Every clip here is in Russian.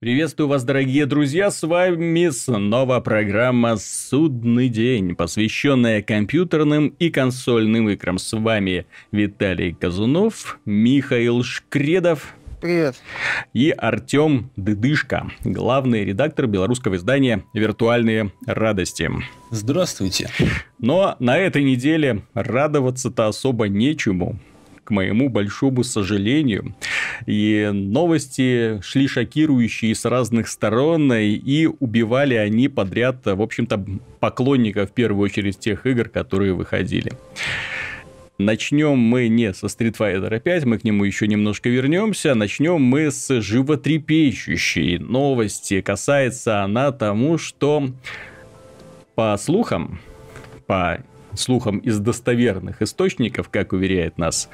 Приветствую вас, дорогие друзья, с вами снова программа «Судный день», посвященная компьютерным и консольным играм. С вами Виталий Казунов, Михаил Шкредов. Привет. И Артем Дыдышко, главный редактор белорусского издания «Виртуальные радости». Здравствуйте. Но на этой неделе радоваться-то особо нечему к моему большому сожалению. И новости шли шокирующие с разных сторон, и убивали они подряд, в общем-то, поклонников, в первую очередь, тех игр, которые выходили. Начнем мы не со Street Fighter 5, мы к нему еще немножко вернемся. Начнем мы с животрепещущей новости. Касается она тому, что по слухам, по слухам из достоверных источников, как уверяет нас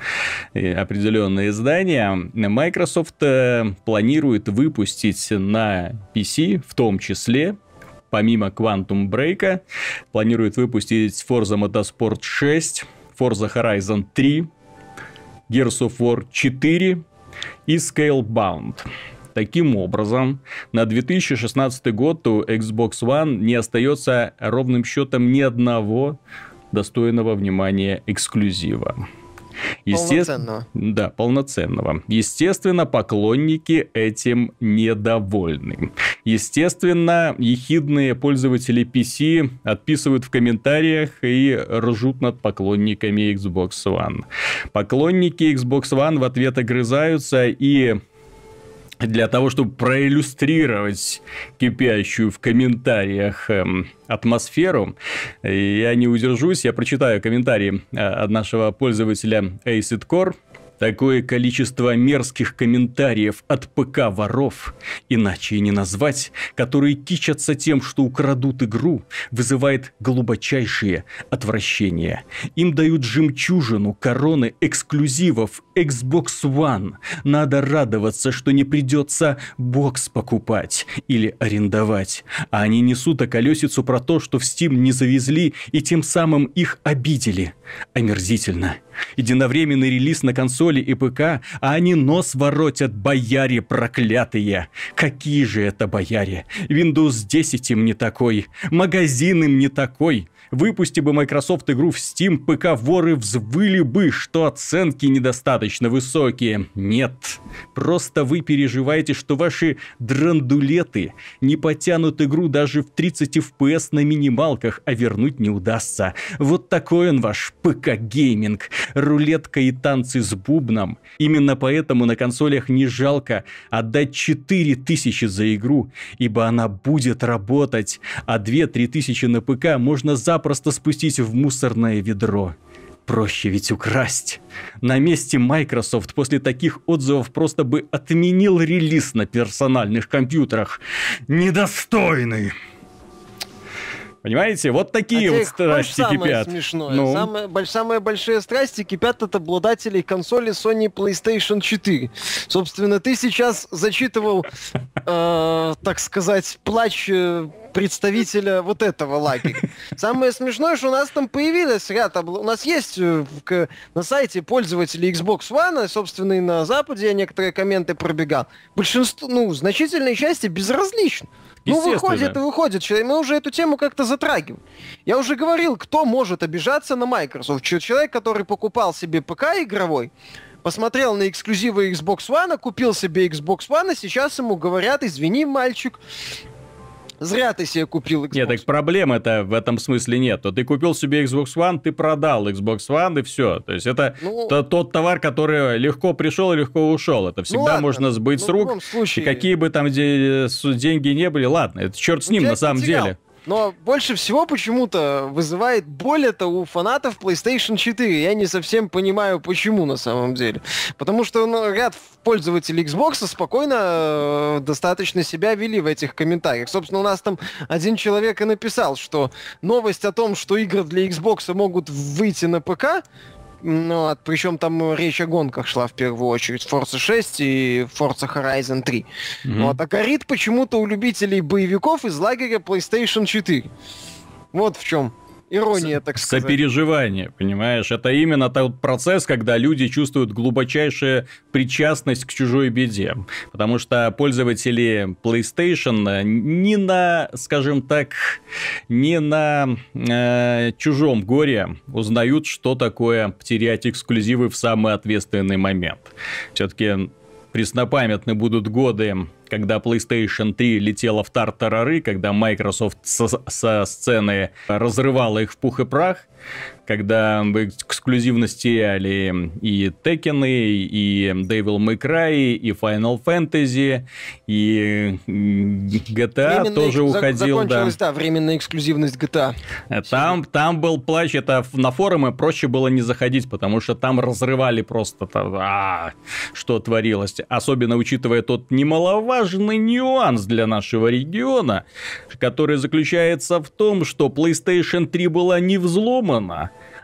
э, определенное издание, Microsoft э, планирует выпустить на PC, в том числе, помимо Quantum Break, планирует выпустить Forza Motorsport 6, Forza Horizon 3, Gears of War 4 и Scalebound. Таким образом, на 2016 год у Xbox One не остается ровным счетом ни одного достойного внимания эксклюзива. Полноценного. Да, полноценного. Естественно, поклонники этим недовольны. Естественно, ехидные пользователи PC отписывают в комментариях и ржут над поклонниками Xbox One. Поклонники Xbox One в ответ огрызаются и для того, чтобы проиллюстрировать кипящую в комментариях эм, атмосферу, я не удержусь, я прочитаю комментарий э, от нашего пользователя Acid Core, Такое количество мерзких комментариев от ПК-воров, иначе и не назвать, которые кичатся тем, что украдут игру, вызывает глубочайшее отвращение. Им дают жемчужину, короны эксклюзивов Xbox One. Надо радоваться, что не придется бокс покупать или арендовать. А они несут околесицу про то, что в Steam не завезли и тем самым их обидели. Омерзительно. Единовременный релиз на консоли и ПК, а они нос воротят, бояре проклятые. Какие же это бояре? Windows 10 им не такой, магазин им не такой. Выпусти бы Microsoft игру в Steam, ПК-бояре взвыли бы, что оценки недостаточно высокие. Нет, просто вы переживаете, что ваши драндулеты не потянут игру даже в 30 FPS на минималках, а вернуть не удастся. Вот такой он ваш ПК-гейминг. Рулетка и танцы с бубном. Именно поэтому на консолях не жалко отдать 4000 за игру, ибо она будет работать, а 2-3 тысячи на ПК можно запросто запросто спустить в мусорное ведро. Проще ведь украсть. На месте Microsoft после таких отзывов просто бы отменил релиз на персональных компьютерах. Недостойный. Понимаете, вот такие а вот страсти самое кипят. Смешное. Ну. Самые, самые большие страсти кипят от обладателей консоли Sony PlayStation 4. Собственно, ты сейчас зачитывал, э, так сказать, плач э, представителя вот этого лагеря. Самое смешное, что у нас там появилось ряд... У нас есть э, на сайте пользователей Xbox One, собственно, и на Западе я некоторые комменты пробегал. Большинство, ну, значительной части безразлично. Ну, выходит и выходит. Мы уже эту тему как-то затрагиваем. Я уже говорил, кто может обижаться на Microsoft. Человек, который покупал себе ПК игровой, посмотрел на эксклюзивы Xbox One, купил себе Xbox One, и сейчас ему говорят, извини, мальчик, Зря ты себе купил Xbox. Нет, так проблем это в этом смысле нет. То ты купил себе Xbox One, ты продал Xbox One и все. То есть это ну, то, тот товар, который легко пришел и легко ушел. Это всегда ну, ладно, можно сбыть ну, с рук. Случае... И какие бы там деньги не были, ладно, это черт с ну, ним на самом потерял. деле. Но больше всего почему-то вызывает боль это у фанатов PlayStation 4. Я не совсем понимаю, почему на самом деле. Потому что ну, ряд пользователей Xbox спокойно э, достаточно себя вели в этих комментариях. Собственно, у нас там один человек и написал, что новость о том, что игры для Xbox могут выйти на ПК, ну, а, причем там речь о гонках шла в первую очередь. Forza 6 и Forza Horizon 3. Mm-hmm. Вот, а горит почему-то у любителей боевиков из лагеря PlayStation 4. Вот в чем Ирония, так сказать. Сопереживание, понимаешь? Это именно тот процесс, когда люди чувствуют глубочайшую причастность к чужой беде. Потому что пользователи PlayStation не на, скажем так, не на э, чужом горе узнают, что такое потерять эксклюзивы в самый ответственный момент. Все-таки преснопамятны будут годы, когда PlayStation 3 летела в тартарары, когда Microsoft со, со сцены разрывала их в пух и прах, когда в эксклюзивность теряли и Tekken, и Devil May Cry, и Final Fantasy, и GTA временная, тоже уходил. Закончилась, да. да, временная эксклюзивность GTA. Там, там был плач, это на форумы проще было не заходить, потому что там разрывали просто, а, что творилось. Особенно учитывая тот немаловажный нюанс для нашего региона, который заключается в том, что PlayStation 3 была не взломана,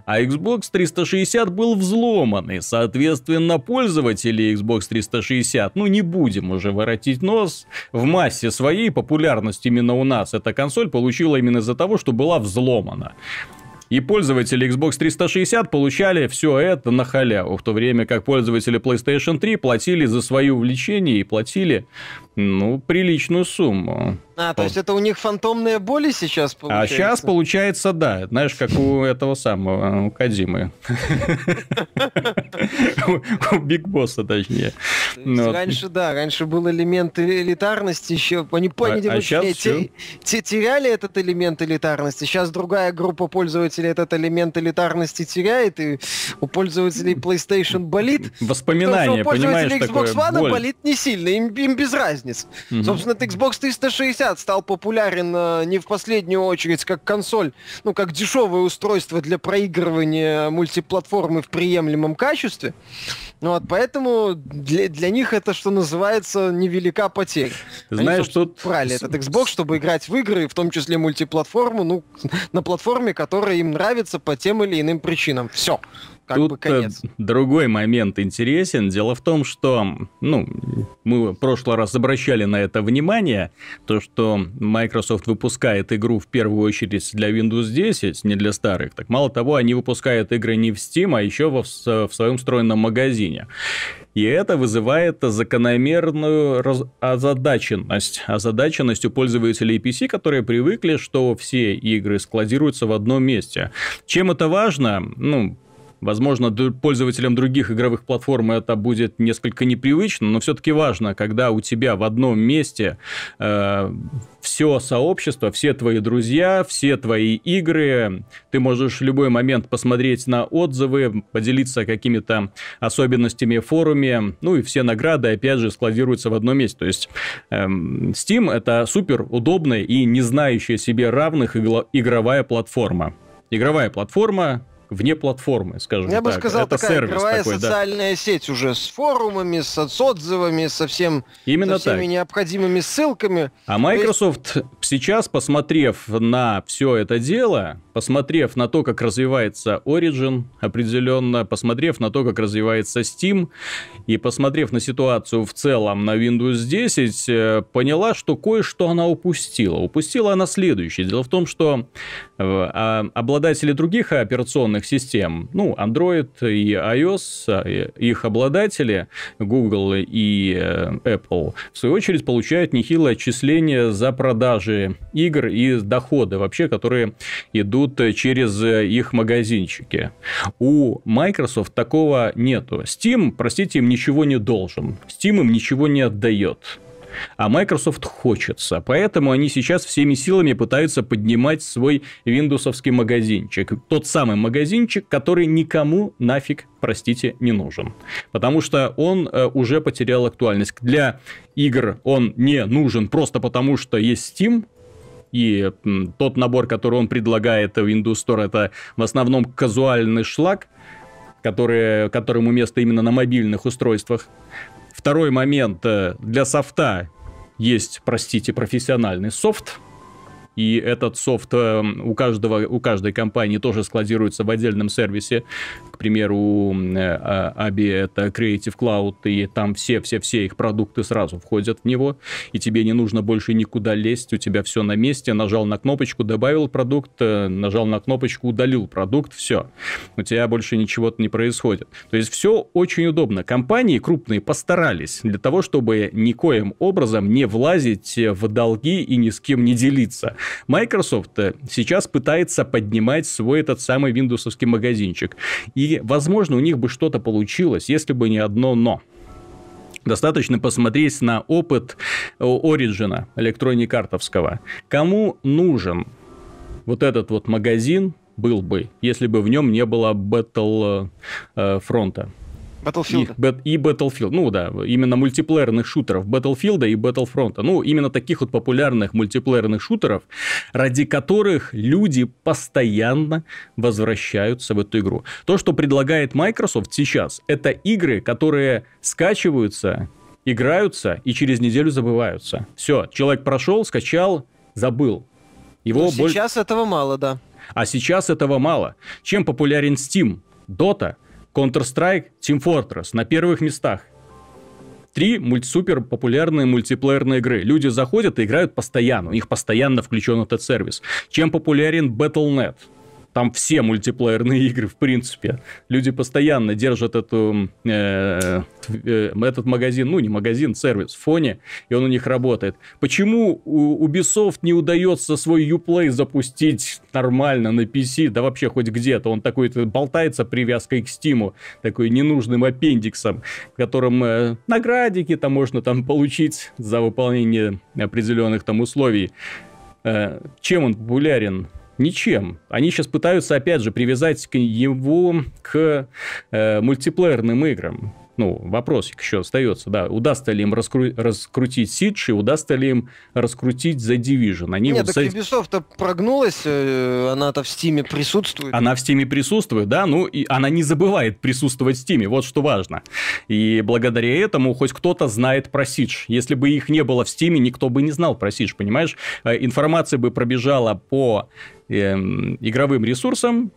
а Xbox 360 был взломан, и, соответственно, пользователи Xbox 360, ну, не будем уже воротить нос, в массе своей популярность именно у нас эта консоль получила именно из-за того, что была взломана. И пользователи Xbox 360 получали все это на халяву, в то время как пользователи PlayStation 3 платили за свои увлечения и платили ну, приличную сумму. А, то есть это у них фантомные боли сейчас а получается? А сейчас получается, да. Знаешь, как у этого самого, у Кадимы. У Биг Босса, точнее. Раньше, да, раньше был элемент элитарности еще. Они поняли, а теряли этот элемент элитарности. Сейчас другая группа пользователей этот элемент элитарности теряет, и у пользователей PlayStation болит. Воспоминания, понимаешь, Xbox One болит не сильно, им без разницы разниц. Mm-hmm. Собственно, Xbox 360 стал популярен э, не в последнюю очередь как консоль, ну, как дешевое устройство для проигрывания мультиплатформы в приемлемом качестве. Ну вот, поэтому для, для них это, что называется, невелика потеря. Знаешь, Они, тут... брали этот Xbox, чтобы играть в игры, в том числе мультиплатформу, ну, на платформе, которая им нравится по тем или иным причинам. Все как Тут бы конец. другой момент интересен. Дело в том, что, ну, мы в прошлый раз обращали на это внимание, то, что Microsoft выпускает игру в первую очередь для Windows 10, не для старых. Так мало того, они выпускают игры не в Steam, а еще в, в своем встроенном магазине. И это вызывает закономерную раз... озадаченность. Озадаченность у пользователей PC, которые привыкли, что все игры складируются в одном месте. Чем это важно? Ну, Возможно, пользователям других игровых платформ это будет несколько непривычно, но все-таки важно, когда у тебя в одном месте э, все сообщество, все твои друзья, все твои игры, ты можешь в любой момент посмотреть на отзывы, поделиться какими-то особенностями в форуме, ну и все награды, опять же, складируются в одном месте. То есть э, Steam это супер удобная и не знающая себе равных игровая платформа. Игровая платформа, вне платформы, скажем Я так. бы сказал, это такая сервис игровая такой, социальная да. сеть уже с форумами, с отзывами, со, всем, Именно со всеми так. необходимыми ссылками. А Microsoft есть... сейчас, посмотрев на все это дело, посмотрев на то, как развивается Origin определенно, посмотрев на то, как развивается Steam, и посмотрев на ситуацию в целом на Windows 10, э, поняла, что кое-что она упустила. Упустила она следующее. Дело в том, что э, а, обладатели других операционных систем, ну, Android и iOS, э, их обладатели, Google и Apple, в свою очередь получают нехилое отчисление за продажи игр и доходы вообще, которые идут идут э, через э, их магазинчики. У Microsoft такого нету. Steam, простите, им ничего не должен. Steam им ничего не отдает. А Microsoft хочется. Поэтому они сейчас всеми силами пытаются поднимать свой виндовсовский магазинчик. Тот самый магазинчик, который никому нафиг, простите, не нужен. Потому что он э, уже потерял актуальность. Для игр он не нужен просто потому, что есть Steam, и тот набор, который он предлагает в Windows Store, это в основном казуальный шлак, который, которому место именно на мобильных устройствах. Второй момент. Э, для софта есть, простите, профессиональный софт, и этот софт э, у, каждого, у каждой компании тоже складируется в отдельном сервисе. К примеру, у Аби это Creative Cloud, и там все-все-все их продукты сразу входят в него, и тебе не нужно больше никуда лезть, у тебя все на месте, нажал на кнопочку, добавил продукт, э, нажал на кнопочку, удалил продукт, все. У тебя больше ничего не происходит. То есть все очень удобно. Компании крупные постарались для того, чтобы никоим образом не влазить в долги и ни с кем не делиться. Microsoft э, сейчас пытается поднимать свой этот самый виндовсовский магазинчик. И, возможно, у них бы что-то получилось, если бы не одно «но». Достаточно посмотреть на опыт Origin электроникартовского. Кому нужен вот этот вот магазин был бы, если бы в нем не было Battle э, фронта? Battlefield. И, и Battlefield. Ну да, именно мультиплеерных шутеров Battlefield и Battlefront. Ну, именно таких вот популярных мультиплеерных шутеров, ради которых люди постоянно возвращаются в эту игру. То, что предлагает Microsoft сейчас, это игры, которые скачиваются, играются и через неделю забываются. Все, человек прошел, скачал, забыл. Его ну, сейчас боль... этого мало, да. А сейчас этого мало. Чем популярен Steam? Dota – Counter-Strike, Team Fortress на первых местах. Три мульт супер популярные мультиплеерные игры. Люди заходят и играют постоянно. У них постоянно включен этот сервис. Чем популярен Battle.net? Там все мультиплеерные игры, в принципе. Люди постоянно держат эту, э, э, этот магазин, ну, не магазин, сервис в фоне, и он у них работает. Почему у Ubisoft не удается свой Uplay запустить нормально на PC, да вообще хоть где-то? Он такой болтается привязкой к Steam, такой ненужным аппендиксом, в котором э, наградики там можно там получить за выполнение определенных там условий. Э, чем он популярен? Ничем. Они сейчас пытаются, опять же, привязать его к э, мультиплеерным играм ну, вопросик еще остается, да, удастся ли им раскру... раскрутить Siege и удастся ли им раскрутить The Division. Они Нет, вот так за... Ubisoft прогнулась, э, она-то в Стиме присутствует. Она в Стиме присутствует, да, ну, и она не забывает присутствовать в Стиме, вот что важно. И благодаря этому хоть кто-то знает про Siege. Если бы их не было в Стиме, никто бы не знал про Siege, понимаешь? Э, информация бы пробежала по эм, игровым ресурсам,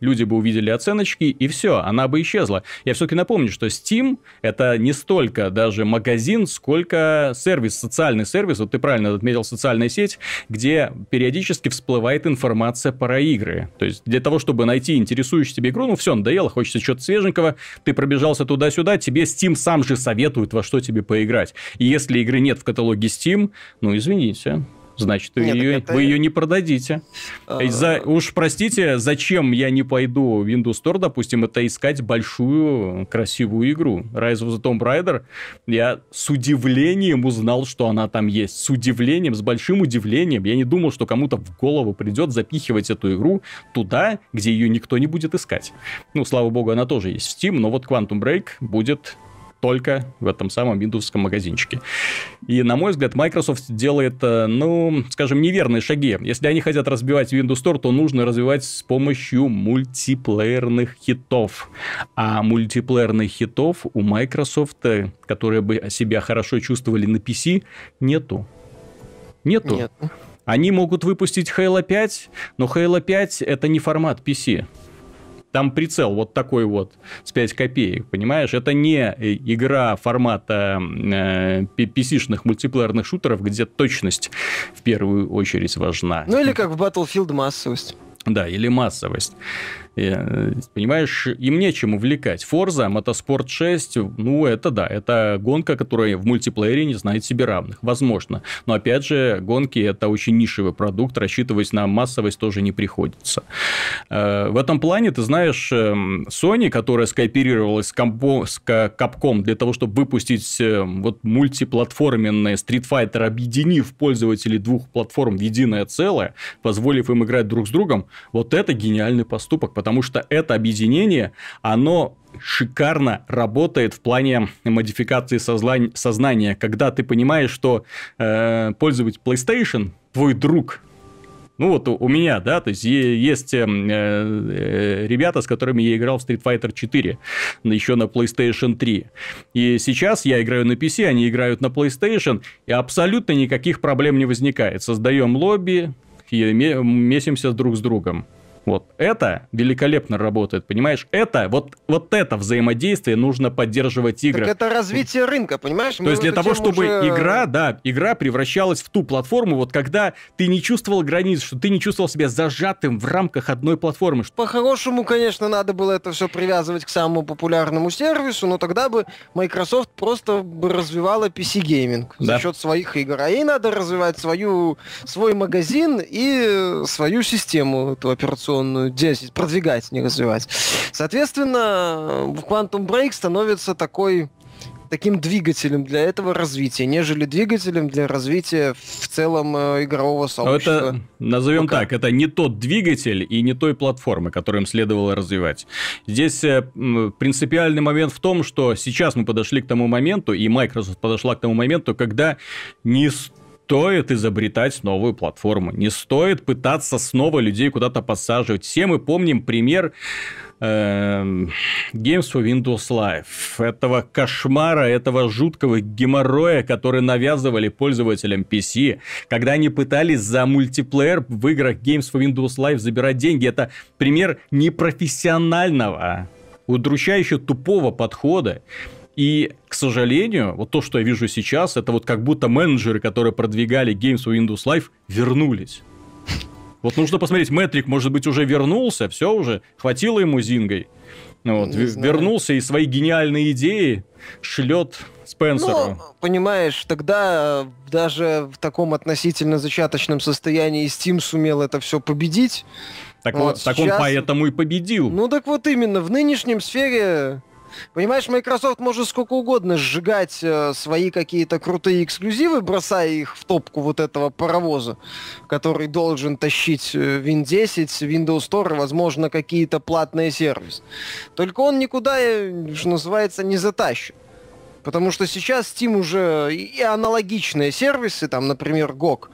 люди бы увидели оценочки, и все, она бы исчезла. Я все-таки напомню, что Steam это не столько даже магазин, сколько сервис, социальный сервис, вот ты правильно отметил, социальная сеть, где периодически всплывает информация про игры. То есть для того, чтобы найти интересующую тебе игру, ну все, надоело, хочется что-то свеженького, ты пробежался туда-сюда, тебе Steam сам же советует, во что тебе поиграть. И если игры нет в каталоге Steam, ну извините, значит, Нет, ее, это... вы ее не продадите. А... За, уж простите, зачем я не пойду в Windows Store, допустим, это искать большую красивую игру. Rise of the Tomb Raider, я с удивлением узнал, что она там есть. С удивлением, с большим удивлением. Я не думал, что кому-то в голову придет запихивать эту игру туда, где ее никто не будет искать. Ну, слава богу, она тоже есть в Steam, но вот Quantum Break будет только в этом самом Windows магазинчике. И, на мой взгляд, Microsoft делает, э, ну, скажем, неверные шаги. Если они хотят разбивать Windows Store, то нужно развивать с помощью мультиплеерных хитов. А мультиплеерных хитов у Microsoft, э, которые бы себя хорошо чувствовали на PC, нету. Нету. Нет. Они могут выпустить Halo 5, но Halo 5 это не формат PC. Там прицел вот такой вот с 5 копеек, понимаешь? Это не э, игра формата э, PC-шных мультиплеерных шутеров, где точность в первую очередь важна. Ну или как в Battlefield массовость. Да, или массовость. Э, понимаешь, им нечем увлекать. Forza, Motorsport 6, ну, это да, это гонка, которая в мультиплеере не знает себе равных, возможно. Но, опять же, гонки – это очень нишевый продукт, рассчитывать на массовость тоже не приходится. Э, в этом плане, ты знаешь, эм, Sony, которая скооперировалась с Capcom для того, чтобы выпустить э, вот мультиплатформенный Street Fighter, объединив пользователей двух платформ в единое целое, позволив им играть друг с другом, вот это гениальный поступок, потому что это объединение, оно шикарно работает в плане модификации сознания, когда ты понимаешь, что э, пользователь PlayStation твой друг, Ну вот у, меня, да, то есть есть э, э, ребята, с которыми я играл в Street Fighter 4, еще на PlayStation 3. И сейчас я играю на PC, они играют на PlayStation, и абсолютно никаких проблем не возникает. Создаем лобби, и месимся друг с другом. Вот это великолепно работает, понимаешь? Это, вот, вот это взаимодействие нужно поддерживать игры. Так это развитие рынка, понимаешь? То есть для того, чтобы уже... игра, да, игра превращалась в ту платформу, вот когда ты не чувствовал границ, что ты не чувствовал себя зажатым в рамках одной платформы. По-хорошему, конечно, надо было это все привязывать к самому популярному сервису, но тогда бы Microsoft просто бы развивала PC-гейминг да. за счет своих игр. А ей надо развивать свою, свой магазин и свою систему, эту операционную инновационную деятельность продвигать, не развивать. Соответственно, Quantum Break становится такой таким двигателем для этого развития, нежели двигателем для развития в целом э, игрового сообщества. Это, назовем ну, так, это не тот двигатель и не той платформы, которую им следовало развивать. Здесь э, принципиальный момент в том, что сейчас мы подошли к тому моменту, и Microsoft подошла к тому моменту, когда не стоит изобретать новую платформу, не стоит пытаться снова людей куда-то подсаживать. Все мы помним пример э, Games for Windows Live. Этого кошмара, этого жуткого геморроя, который навязывали пользователям PC, когда они пытались за мультиплеер в играх Games for Windows Live забирать деньги. Это пример непрофессионального, удручающе тупого подхода. И, к сожалению, вот то, что я вижу сейчас, это вот как будто менеджеры, которые продвигали Games for Windows Live, вернулись. Вот нужно посмотреть, Метрик, может быть, уже вернулся, все уже, хватило ему зингой. Ну вот, вернулся и свои гениальные идеи шлет Спенсеру. Ну, понимаешь, тогда даже в таком относительно зачаточном состоянии Steam сумел это все победить. Так вот, вот так сейчас... он поэтому и победил. Ну так вот именно, в нынешнем сфере Понимаешь, Microsoft может сколько угодно сжигать э, свои какие-то крутые эксклюзивы, бросая их в топку вот этого паровоза, который должен тащить э, Win 10, Windows Store возможно, какие-то платные сервисы. Только он никуда, э, что называется, не затащит. Потому что сейчас Steam уже и аналогичные сервисы, там, например, GOG,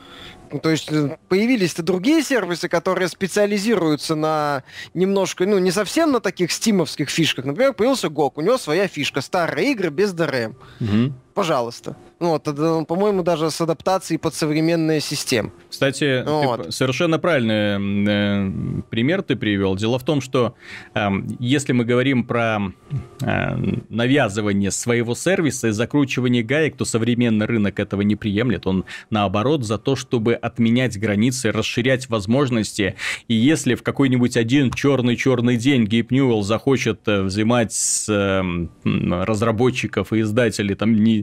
ну, то есть э, появились-то другие сервисы, которые специализируются на немножко, ну, не совсем на таких стимовских фишках. Например, появился GOG, у него своя фишка, старые игры без DRM. Угу. Пожалуйста. Ну, вот, ну, по-моему, даже с адаптацией под современные системы. Кстати, вот. ты совершенно правильный э, пример ты привел. Дело в том, что э, если мы говорим про э, навязывание своего сервиса и закручивание гаек, то современный рынок этого не приемлет. Он, наоборот, за то, чтобы отменять границы, расширять возможности. И если в какой-нибудь один черный-черный день Гейб Ньюэлл захочет э, взимать с э, разработчиков и издателей там не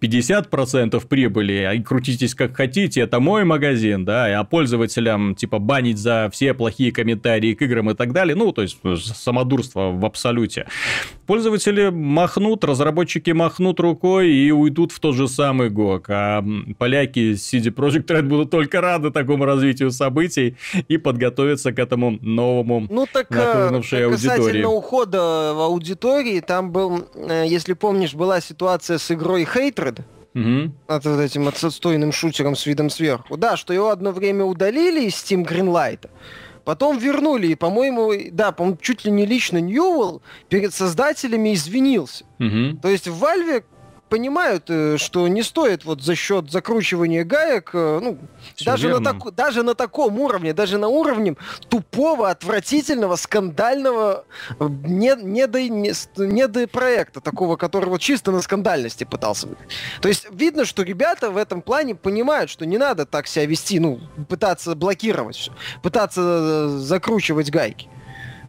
50 50% прибыли, а крутитесь как хотите, это мой магазин, да, а пользователям, типа, банить за все плохие комментарии к играм и так далее, ну, то есть, самодурство в абсолюте. Пользователи махнут, разработчики махнут рукой и уйдут в тот же самый ГОК, а поляки CD Projekt Red будут только рады такому развитию событий и подготовиться к этому новому ну, так, нахлынувшей э, аудитории. Касательно ухода в аудитории, там был, э, если помнишь, была ситуация с игрой Hatred, Угу. От вот этим отстойным шутером с видом сверху. Да, что его одно время удалили из Steam Greenlight, потом вернули, и, по-моему, да, по-моему, чуть ли не лично Ньюэлл перед создателями извинился. Угу. То есть в Valve понимают, э, что не стоит вот за счет закручивания гаек, э, ну, даже на, так, даже на таком уровне, даже на уровне тупого, отвратительного, скандального э, не, не, до, не, не до проекта, такого, который вот чисто на скандальности пытался. То есть видно, что ребята в этом плане понимают, что не надо так себя вести, ну, пытаться блокировать все, пытаться закручивать гайки.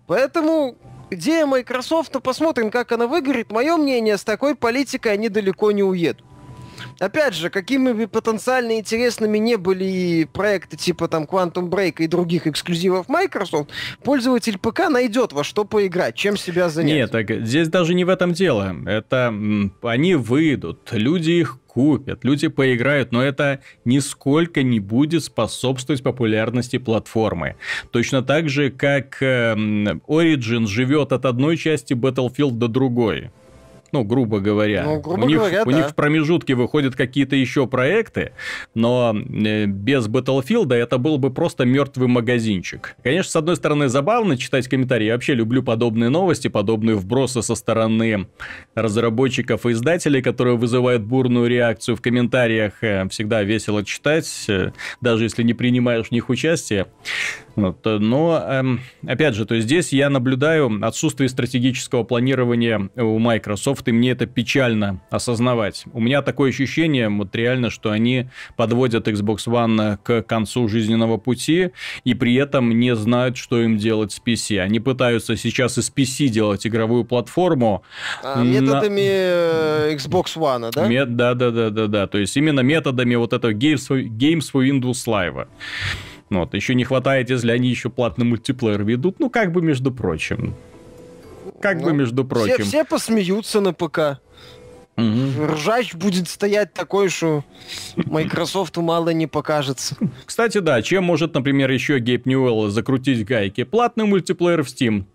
Поэтому идея Microsoft, ну, посмотрим, как она выгорит. Мое мнение, с такой политикой они далеко не уедут. Опять же, какими бы потенциально интересными не были проекты типа там Quantum Break и других эксклюзивов Microsoft, пользователь ПК найдет во что поиграть, чем себя занять. Нет, так здесь даже не в этом дело. Это они выйдут, люди их купят, люди поиграют, но это нисколько не будет способствовать популярности платформы. Точно так же, как э, Origin живет от одной части Battlefield до другой. Ну, грубо говоря. Ну, грубо у них, говоря, у да. них в промежутке выходят какие-то еще проекты, но э, без Battlefield это был бы просто мертвый магазинчик. Конечно, с одной стороны, забавно читать комментарии. Я вообще люблю подобные новости, подобные вбросы со стороны разработчиков и издателей, которые вызывают бурную реакцию в комментариях. Э, Всегда весело читать, э, даже если не принимаешь в них участие. Вот, э, но, эм, опять же, то есть здесь я наблюдаю отсутствие стратегического планирования у Microsoft, и мне это печально осознавать. У меня такое ощущение, вот реально, что они подводят Xbox One к концу жизненного пути, и при этом не знают, что им делать с PC. Они пытаются сейчас из PC делать игровую платформу. А, методами э, Xbox One, да? Мет- да, да, да, да, да. То есть именно методами вот этого Games for, Games for Windows Live. Вот. Еще не хватает, если они еще платный мультиплеер ведут. Ну, как бы между прочим. Как бы Ну, между Все, прочим. все посмеются на ПК. Мгм. Ржач будет стоять такой, что Microsoft мало не покажется. Кстати, да, чем может, например, еще Гейб Ньюэлл закрутить гайки? Платный мультиплеер в Steam.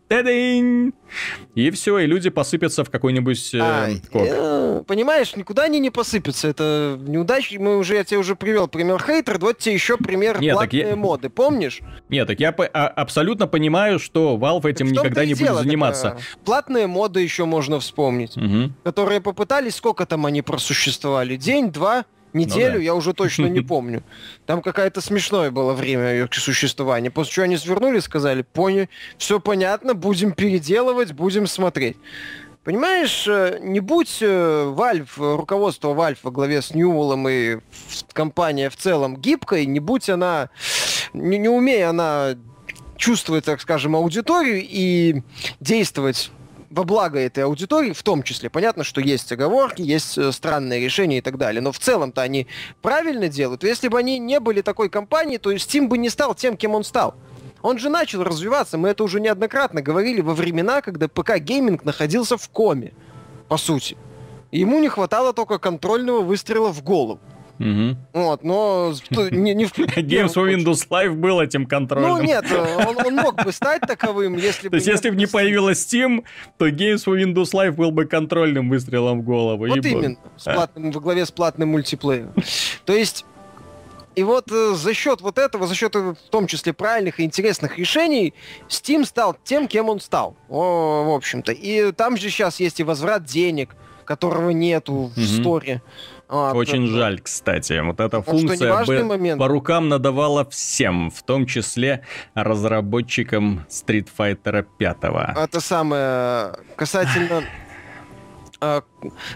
И все, и люди посыпятся в какой-нибудь... э, А, коп. э, понимаешь, никуда они не посыпятся. Это неудачи. Мы уже, я тебе уже привел пример хейтер. Вот тебе еще пример Нет, так платные я- моды. Помнишь? Нет, так я по- а- абсолютно понимаю, что Valve этим никогда не будет дело, так, заниматься. э, платные моды еще можно вспомнить. Мгм. Которые попытались, сколько там они просуществовали? День, два? Неделю, Ну да. я уже точно не помню. Там какое-то смешное было время их существования. После чего они свернули и сказали, поняли, все понятно, будем переделывать, будем смотреть. Понимаешь, э, не будь Valve, э, руководство Valve во главе с Ньюэллом и компания в целом гибкой, не будь она, не, не умея она чувствовать, так скажем, аудиторию и действовать во благо этой аудитории, в том числе. Понятно, что есть оговорки, есть э, странные решения и так далее, но в целом-то они правильно делают. Если бы они не были такой компанией, то Steam бы не стал тем, кем он стал. Он же начал развиваться, мы это уже неоднократно говорили во времена, когда ПК-гейминг находился в коме, по сути. Ему не хватало только контрольного выстрела в голову. Мгм. Вот, но не, не в Games for Windows Live был этим контролем. Ну нет, он, он мог бы стать таковым, если бы... То есть, если бы не появилась Steam, то Games for Windows Live был бы контрольным выстрелом в голову. Вот именно, с платным, во главе с платным мультиплеером. То есть, и вот э, за счет вот этого, за счет э, в том числе правильных и интересных решений, Steam стал тем, кем он стал, о, в общем-то. И там же сейчас есть и возврат денег, которого нету в Мгм. сторе. Вот, Очень жаль, кстати. Вот эта что функция бы момент. по рукам надавала всем, в том числе разработчикам Street Fighter 5. Это самое касательно а,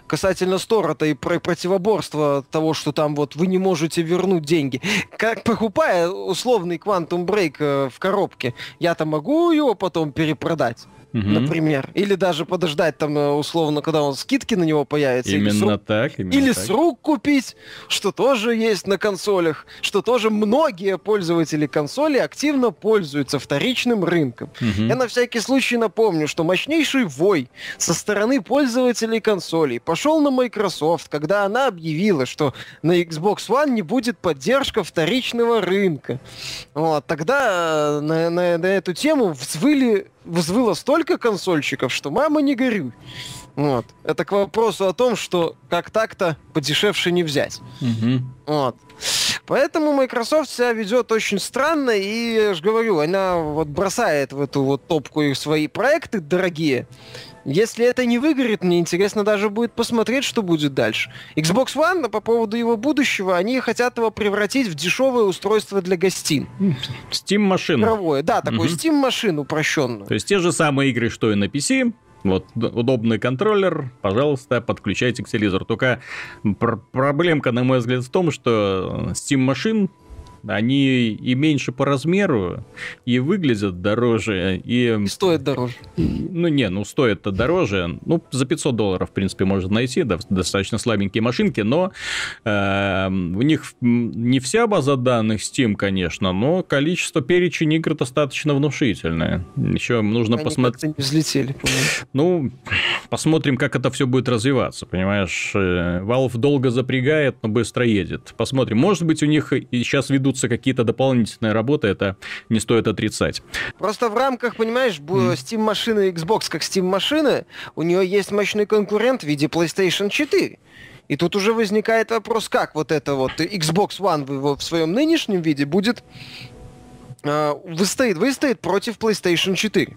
касательно стора-то и про противоборства того, что там вот вы не можете вернуть деньги. Как покупая условный Quantum Break э, в коробке, я-то могу его потом перепродать, Мгм. например. Или даже подождать там э, условно, когда он скидки на него появятся. или с Именно рук- так. именно или так. с рук купить, что тоже есть на консолях, что тоже многие пользователи консоли активно пользуются вторичным рынком. Мгм. Я на всякий случай напомню, что мощнейший вой со стороны пользователей консолей пошел на Microsoft, когда она объявила, что на Xbox One не будет поддержка вторичного рынка. Вот, тогда э, на, на- на эту тему взвыли, взвыло столько консольщиков, что мама не горюй. Вот. Это к вопросу о том, что как так-то подешевше не взять. Мгм. Вот. Поэтому Microsoft себя ведет очень странно, и я же говорю, она вот бросает в эту вот топку и свои проекты дорогие. Если это не выгорит, мне интересно даже будет посмотреть, что будет дальше. Xbox One, по поводу его будущего, они хотят его превратить в дешевое устройство для гостин. Steam машина. Игровое. Да, такой Мгм. Steam-машину упрощенную. То есть те же самые игры, что и на PC. Вот удобный контроллер, пожалуйста, подключайте к телевизору. Только пр- проблемка, на мой взгляд, в том, что Steam машин они и меньше по размеру, и выглядят дороже, и... И стоит дороже. Ну, не, ну, стоит-то дороже. Ну, за 500 долларов, в принципе, можно найти, да, достаточно слабенькие машинки, но э, у них не вся база данных Steam, конечно, но количество перечень игр достаточно внушительное. Еще нужно посмотреть... взлетели, по-моему. Ну, посмотрим, как это все будет развиваться, понимаешь? Э, Valve долго запрягает, но быстро едет. Посмотрим. Может быть, у них и сейчас ведутся ведутся какие-то дополнительные работы, это не стоит отрицать. Просто в рамках, понимаешь, Steam машины Xbox как Steam машины, у нее есть мощный конкурент в виде PlayStation 4. И тут уже возникает вопрос, как вот это вот Xbox One в, его, в своем нынешнем виде будет э, выстоит, выстоит против PlayStation 4.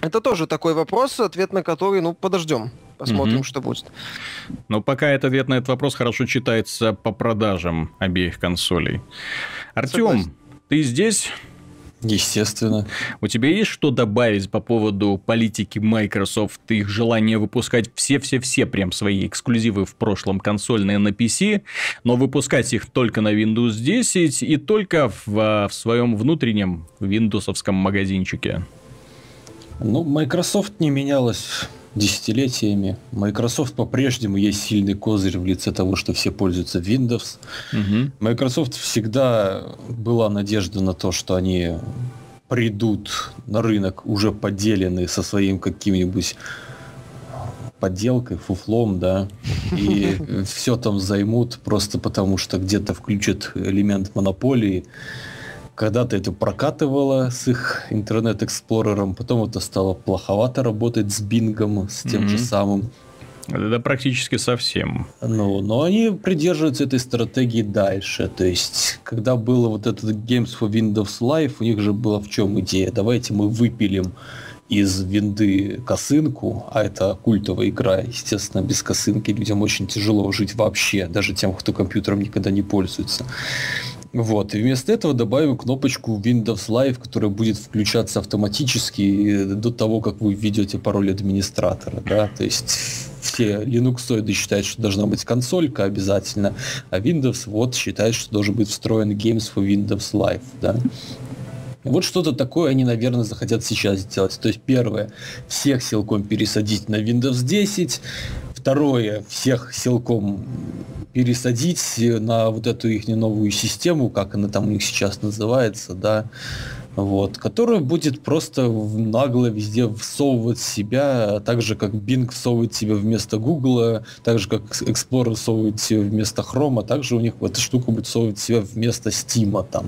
Это тоже такой вопрос, ответ на который, ну, подождем. Посмотрим, mm-hmm. что будет. Но пока этот ответ на этот вопрос хорошо читается по продажам обеих консолей. Артем, ты здесь? Естественно. У тебя есть что добавить по поводу политики Microsoft, их желание выпускать все-все-все прям свои эксклюзивы в прошлом консольные на PC, но выпускать их только на Windows 10 и только в, в своем внутреннем виндосовском магазинчике? Ну, Microsoft не менялась десятилетиями. Microsoft по-прежнему есть сильный козырь в лице того, что все пользуются Windows. Угу. Microsoft всегда была надежда на то, что они придут на рынок уже поделенные со своим каким-нибудь подделкой, фуфлом, да, и все там займут просто потому, что где-то включат элемент монополии, когда-то это прокатывало с их интернет-эксплорером, потом это стало плоховато работать с бингом, с тем mm-hmm. же самым. Да практически совсем. Ну, но они придерживаются этой стратегии дальше. То есть, когда было вот этот Games for Windows Live, у них же была в чем идея? Давайте мы выпилим из винды косынку, а это культовая игра, естественно, без косынки людям очень тяжело жить вообще, даже тем, кто компьютером никогда не пользуется. Вот. И вместо этого добавим кнопочку Windows Live, которая будет включаться автоматически до того, как вы введете пароль администратора. Да? То есть все Linux считают, что должна быть консолька обязательно, а Windows вот считает, что должен быть встроен Games for Windows Live. Да? Вот что-то такое они, наверное, захотят сейчас сделать. То есть, первое, всех силком пересадить на Windows 10. Второе, всех силком пересадить на вот эту их новую систему, как она там у них сейчас называется, да, вот, которая будет просто нагло везде всовывать себя, так же как Bing всовывает себя вместо Google, так же как Explorer всовывает себя вместо Chrome, а также у них эта штука будет всовывать себя вместо Steam там.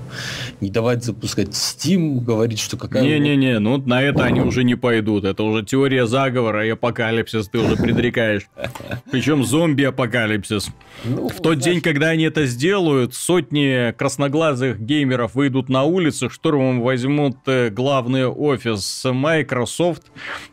Не давать запускать Steam, говорить, что какая... Не-не-не, ну на это они уже не пойдут, это уже теория заговора и апокалипсис ты уже предрекаешь. Причем зомби-апокалипсис. Ну, в тот день, когда они это сделают, сотни красноглазых геймеров выйдут на улицы, штурмом возьмут возьмут э, главный офис Microsoft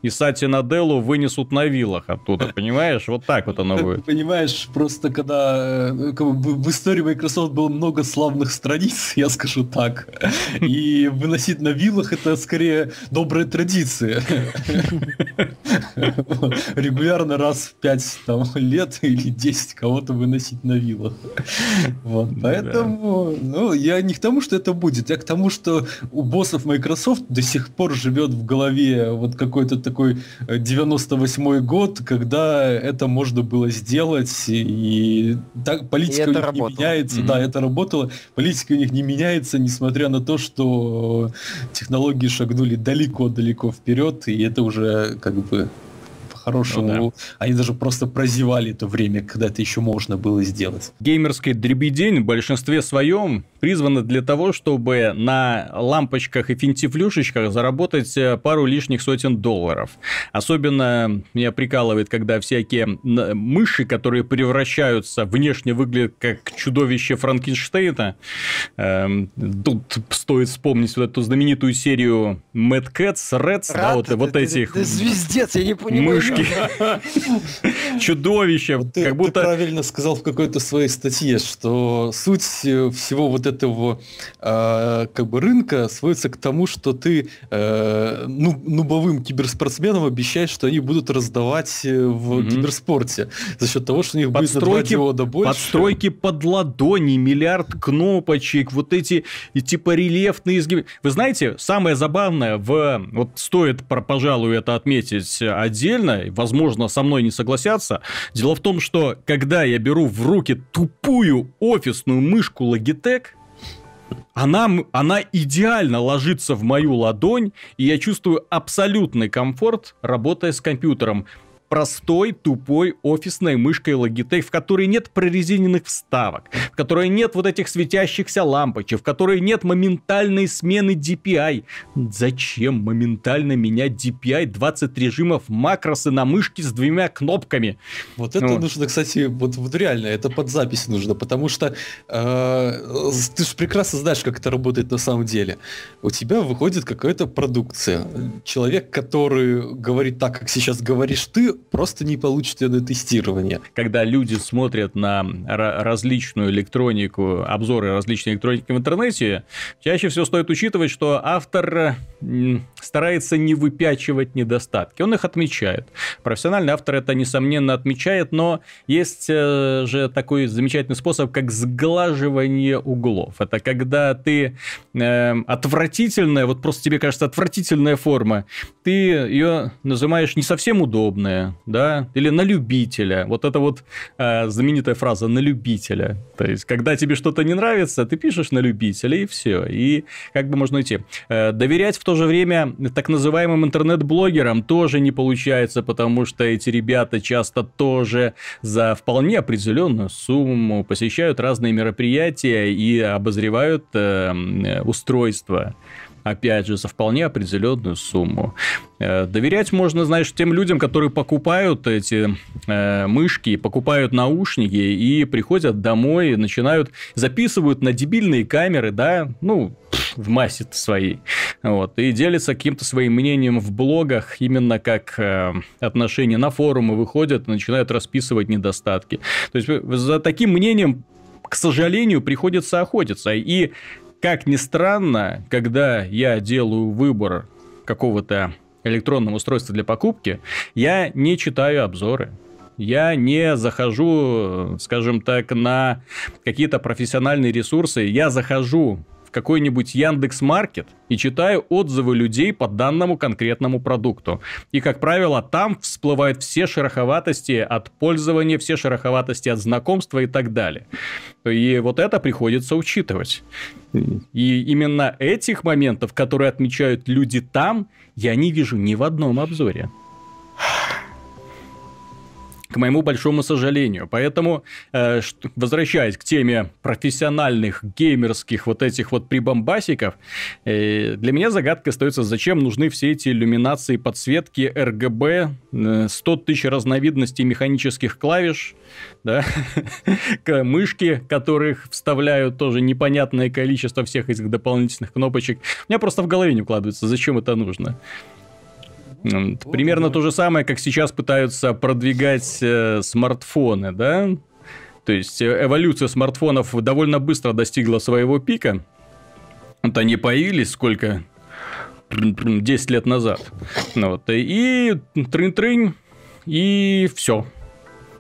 и Сати Наделлу вынесут на вилах оттуда, понимаешь? Вот так вот оно будет. Понимаешь, просто когда э, в истории Microsoft было много славных страниц, я скажу так, и выносить на вилах это скорее добрая традиция. Регулярно раз в пять там, лет или 10 кого-то выносить на вилах. Вот, поэтому, ну, я не к тому, что это будет, я к тому, что у боссов Microsoft до сих пор живет в голове вот какой-то такой 98-й год, когда это можно было сделать, и так политика и у них работало. не меняется. Mm-hmm. Да, это работало. Политика у них не меняется, несмотря на то, что технологии шагнули далеко-далеко вперед, и это уже как бы по-хорошему. Ну, да. Они даже просто прозевали это время, когда это еще можно было сделать. Геймерский дребедень в большинстве своем призвана для того, чтобы на лампочках и финтифлюшечках заработать э, пару лишних сотен долларов. Особенно меня прикалывает, когда всякие мыши, которые превращаются, внешне выглядят как чудовище Франкенштейна. Эм, тут стоит вспомнить вот эту знаменитую серию Mad Cats, Reds, да, вот, вот этих звездец, я не понимаю. Мышки. Чудовище. Как будто... Ты правильно сказал в какой-то своей статье, что суть всего вот этого э, как бы рынка сводится к тому, что ты э, ну, нубовым киберспортсменам обещаешь, что они будут раздавать э, в mm-hmm. киберспорте за счет того, что у них подстройки, будет на больше. Подстройки под ладони, миллиард кнопочек, вот эти и типа рельефные изгибы. Вы знаете, самое забавное в вот стоит, пожалуй, это отметить отдельно, возможно, со мной не согласятся. Дело в том, что когда я беру в руки тупую офисную мышку Logitech, она, она идеально ложится в мою ладонь, и я чувствую абсолютный комфорт, работая с компьютером. Простой, тупой офисной мышкой Logitech, в которой нет прорезиненных вставок, в которой нет вот этих светящихся лампочек, в которой нет моментальной смены DPI. Зачем моментально менять DPI 20 режимов макросы на мышке с двумя кнопками? Вот это вот. нужно, кстати, вот, вот реально, это под запись нужно, потому что э, ты же прекрасно знаешь, как это работает на самом деле. У тебя выходит какая-то продукция. Человек, который говорит так, как сейчас говоришь ты, просто не получит ее на тестирование. Когда люди смотрят на различную электронику, обзоры различной электроники в интернете, чаще всего стоит учитывать, что автор старается не выпячивать недостатки. Он их отмечает. Профессиональный автор это, несомненно, отмечает, но есть э, же такой замечательный способ, как сглаживание углов. Это когда ты э, отвратительная, вот просто тебе кажется отвратительная форма, ты ее называешь не совсем удобная, да, или на любителя. Вот это вот э, знаменитая фраза «на любителя». То есть, когда тебе что-то не нравится, ты пишешь «на любителя» и все. И как бы можно идти. Э, доверять в то же время так называемым интернет-блогерам тоже не получается, потому что эти ребята часто тоже за вполне определенную сумму посещают разные мероприятия и обозревают э, устройства опять же, за вполне определенную сумму. Э, доверять можно, знаешь, тем людям, которые покупают эти э, мышки, покупают наушники и приходят домой, начинают, записывают на дебильные камеры, да, ну, в массе своей, вот, и делятся каким-то своим мнением в блогах, именно как э, отношения на форумы выходят, начинают расписывать недостатки. То есть, за таким мнением к сожалению, приходится охотиться. И как ни странно, когда я делаю выбор какого-то электронного устройства для покупки, я не читаю обзоры. Я не захожу, скажем так, на какие-то профессиональные ресурсы. Я захожу в какой-нибудь Яндекс Маркет и читаю отзывы людей по данному конкретному продукту. И, как правило, там всплывают все шероховатости от пользования, все шероховатости от знакомства и так далее. И вот это приходится учитывать. И именно этих моментов, которые отмечают люди там, я не вижу ни в одном обзоре к моему большому сожалению. Поэтому, э, возвращаясь к теме профессиональных геймерских вот этих вот прибамбасиков, э, для меня загадка остается, зачем нужны все эти иллюминации, подсветки, э, 100 тысяч разновидностей механических клавиш, да, мышки, которых вставляют тоже непонятное количество всех этих дополнительных кнопочек. У меня просто в голове не укладывается, зачем это нужно. Примерно то же самое, как сейчас пытаются продвигать э, смартфоны, да? То есть э, эволюция смартфонов довольно быстро достигла своего пика. Вот они появились сколько? 10 лет назад. Ну вот. И трын-трынь, и все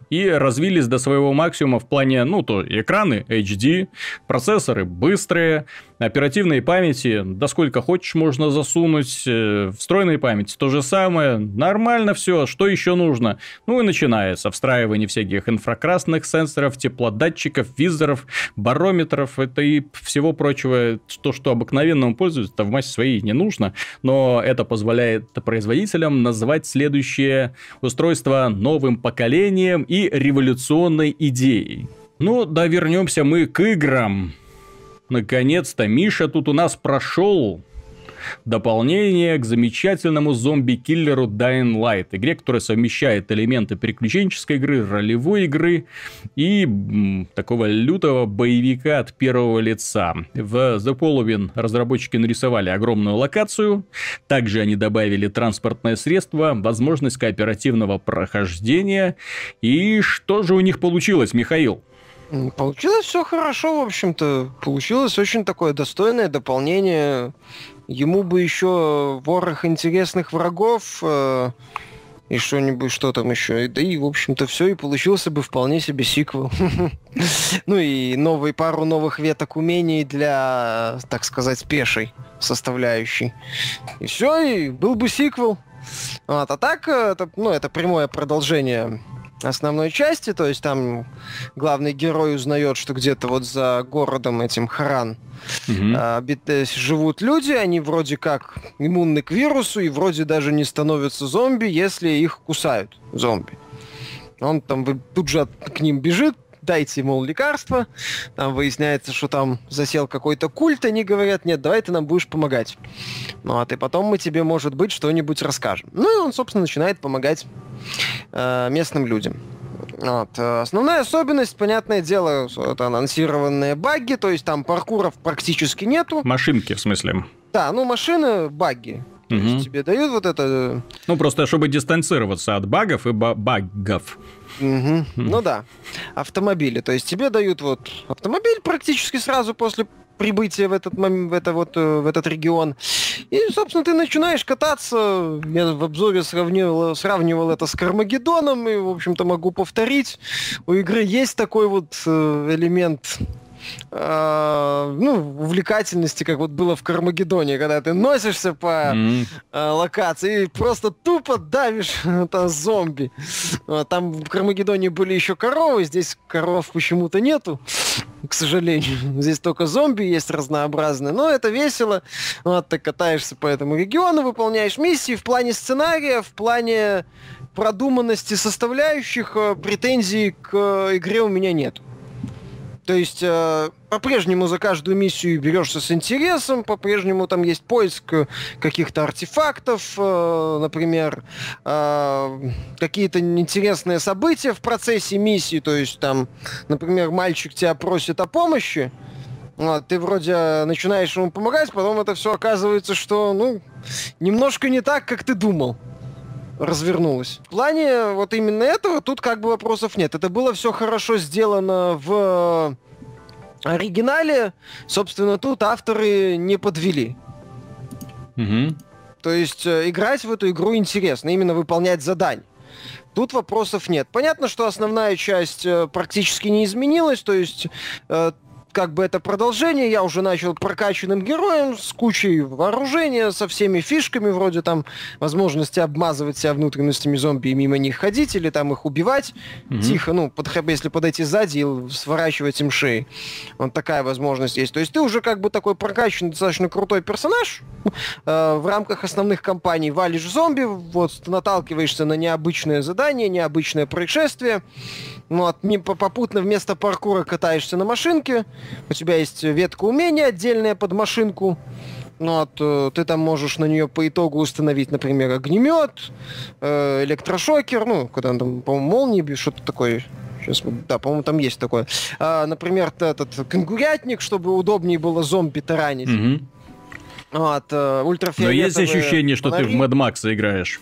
и развились до своего максимума в плане, ну, то экраны HD, процессоры быстрые, оперативной памяти, да сколько хочешь можно засунуть, э, встроенной памяти то же самое, нормально все, что еще нужно? Ну и начинается встраивание всяких инфракрасных сенсоров, теплодатчиков, визоров, барометров, это и всего прочего, то, что обыкновенному пользователю в массе своей не нужно, но это позволяет производителям назвать следующее устройство новым поколением и революционной идеей. Ну, да вернемся мы к играм. Наконец-то Миша тут у нас прошел дополнение к замечательному зомби-киллеру Dying Light, игре, которая совмещает элементы приключенческой игры, ролевой игры и такого лютого боевика от первого лица. В The Polluin разработчики нарисовали огромную локацию, также они добавили транспортное средство, возможность кооперативного прохождения. И что же у них получилось, Михаил? Получилось все хорошо, в общем-то. Получилось очень такое достойное дополнение. Ему бы еще ворох интересных врагов э, и что-нибудь, что там еще. Да и, в общем-то, все, и получился бы вполне себе сиквел. Ну и новый, пару новых веток умений для, так сказать, пешей составляющей. И все, и был бы сиквел. А так, это, ну, это прямое продолжение основной части, то есть там главный герой узнает, что где-то вот за городом этим Харан угу. а, живут люди, они вроде как иммунны к вирусу и вроде даже не становятся зомби, если их кусают зомби. Он там тут же к ним бежит, дайте, мол, лекарство. Там выясняется, что там засел какой-то культ, они говорят, нет, давай ты нам будешь помогать. Ну, вот, и потом мы тебе, может быть, что-нибудь расскажем. Ну, и он, собственно, начинает помогать э, местным людям. Вот. Основная особенность, понятное дело, это анонсированные баги, то есть там паркуров практически нету. Машинки, в смысле? Да, ну машины, баги. То угу. есть тебе дают вот это... Э, ну, просто чтобы дистанцироваться от багов и багов. Угу. Ну да, автомобили. То есть тебе дают вот автомобиль практически сразу после прибытия в этот, в, это вот, э, в этот регион. И, собственно, ты начинаешь кататься. Я в обзоре сравнивал, сравнивал это с Кармагеддоном, и, в общем-то, могу повторить. У игры есть такой вот э, элемент э, ну, увлекательности, как вот было в Кармагеддоне, когда ты носишься по mm-hmm. э, локации и просто тупо давишь это зомби. Там в Кармагеддоне были еще коровы, здесь коров почему-то нету, к сожалению. Здесь только зомби есть разнообразные, но это весело. Вот, ты катаешься по этому региону, выполняешь миссии в плане сценария, в плане продуманности составляющих, э, претензий к игре у меня нет. То есть э, по-прежнему за каждую миссию берешься с интересом, по-прежнему там есть поиск каких-то артефактов, э, например, э, какие-то интересные события в процессе миссии, то есть там, например, мальчик тебя просит о помощи, вот, ты вроде начинаешь ему помогать, потом это все оказывается, что, ну, немножко не так, как ты думал развернулось. В плане вот именно этого тут как бы вопросов нет. Это было все хорошо сделано в оригинале. Собственно, тут авторы не подвели. Угу. То есть э, играть в эту игру интересно, именно выполнять задания. Тут вопросов нет. Понятно, что основная часть э, практически не изменилась, то есть э, как бы это продолжение. Я уже начал прокачанным героем с кучей вооружения, со всеми фишками, вроде там возможности обмазывать себя внутренностями зомби и мимо них ходить, или там их убивать mm-hmm. тихо, ну, под, если подойти сзади и сворачивать им шеи. Вот такая возможность есть. То есть ты уже как бы такой прокачанный, достаточно крутой персонаж э, в рамках основных кампаний. Валишь зомби, вот наталкиваешься на необычное задание, необычное происшествие. Ну, от, попутно вместо паркура катаешься на машинке, у тебя есть ветка умения отдельная под машинку, ну, вот, э, ты там можешь на нее по итогу установить, например, огнемет, э, электрошокер, ну, когда там, по-моему, молнии, что-то такое. Сейчас, да, по-моему, там есть такое. А, например, этот конгурятник, чтобы удобнее было зомби таранить. Угу. Вот, э, Но есть ощущение, что фонари. ты в Mad Max играешь.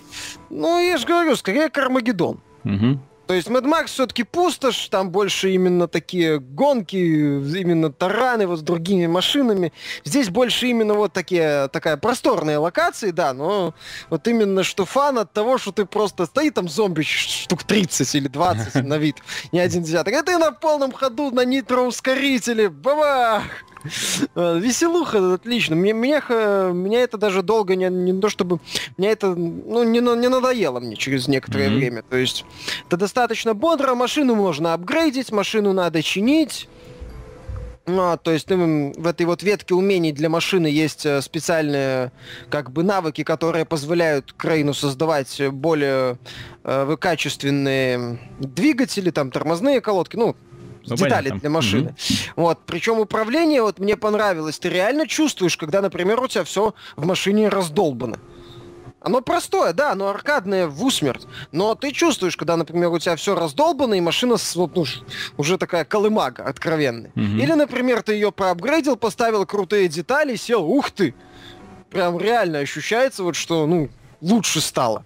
Ну, я же говорю, скорее Кармагеддон. Угу. То есть Mad Max все-таки пустошь, там больше именно такие гонки, именно тараны вот с другими машинами. Здесь больше именно вот такие, такая просторные локации, да, но вот именно что фан от того, что ты просто стоит там зомби штук 30 или 20 на вид, не один десяток, а ты на полном ходу на нитроускорителе, бабах! Э, веселуха, отлично. Мне, меня, меня это даже долго не, не то чтобы... Меня это ну, не, не надоело мне через некоторое mm-hmm. время. То есть это достаточно бодро, машину можно апгрейдить, машину надо чинить. Ну, то есть ну, в этой вот ветке умений для машины есть э, специальные как бы навыки, которые позволяют Крейну создавать более э, качественные двигатели, там тормозные колодки, ну ну, детали понятно. для машины. Mm-hmm. Вот, причем управление вот мне понравилось. Ты реально чувствуешь, когда, например, у тебя все в машине раздолбано. Оно простое, да, оно аркадное в усмерть. Но ты чувствуешь, когда, например, у тебя все раздолбано, и машина вот, ну, уже такая колымага откровенная. Mm-hmm. Или, например, ты ее проапгрейдил, поставил крутые детали, сел, ух ты! Прям реально ощущается, вот что, ну, лучше стало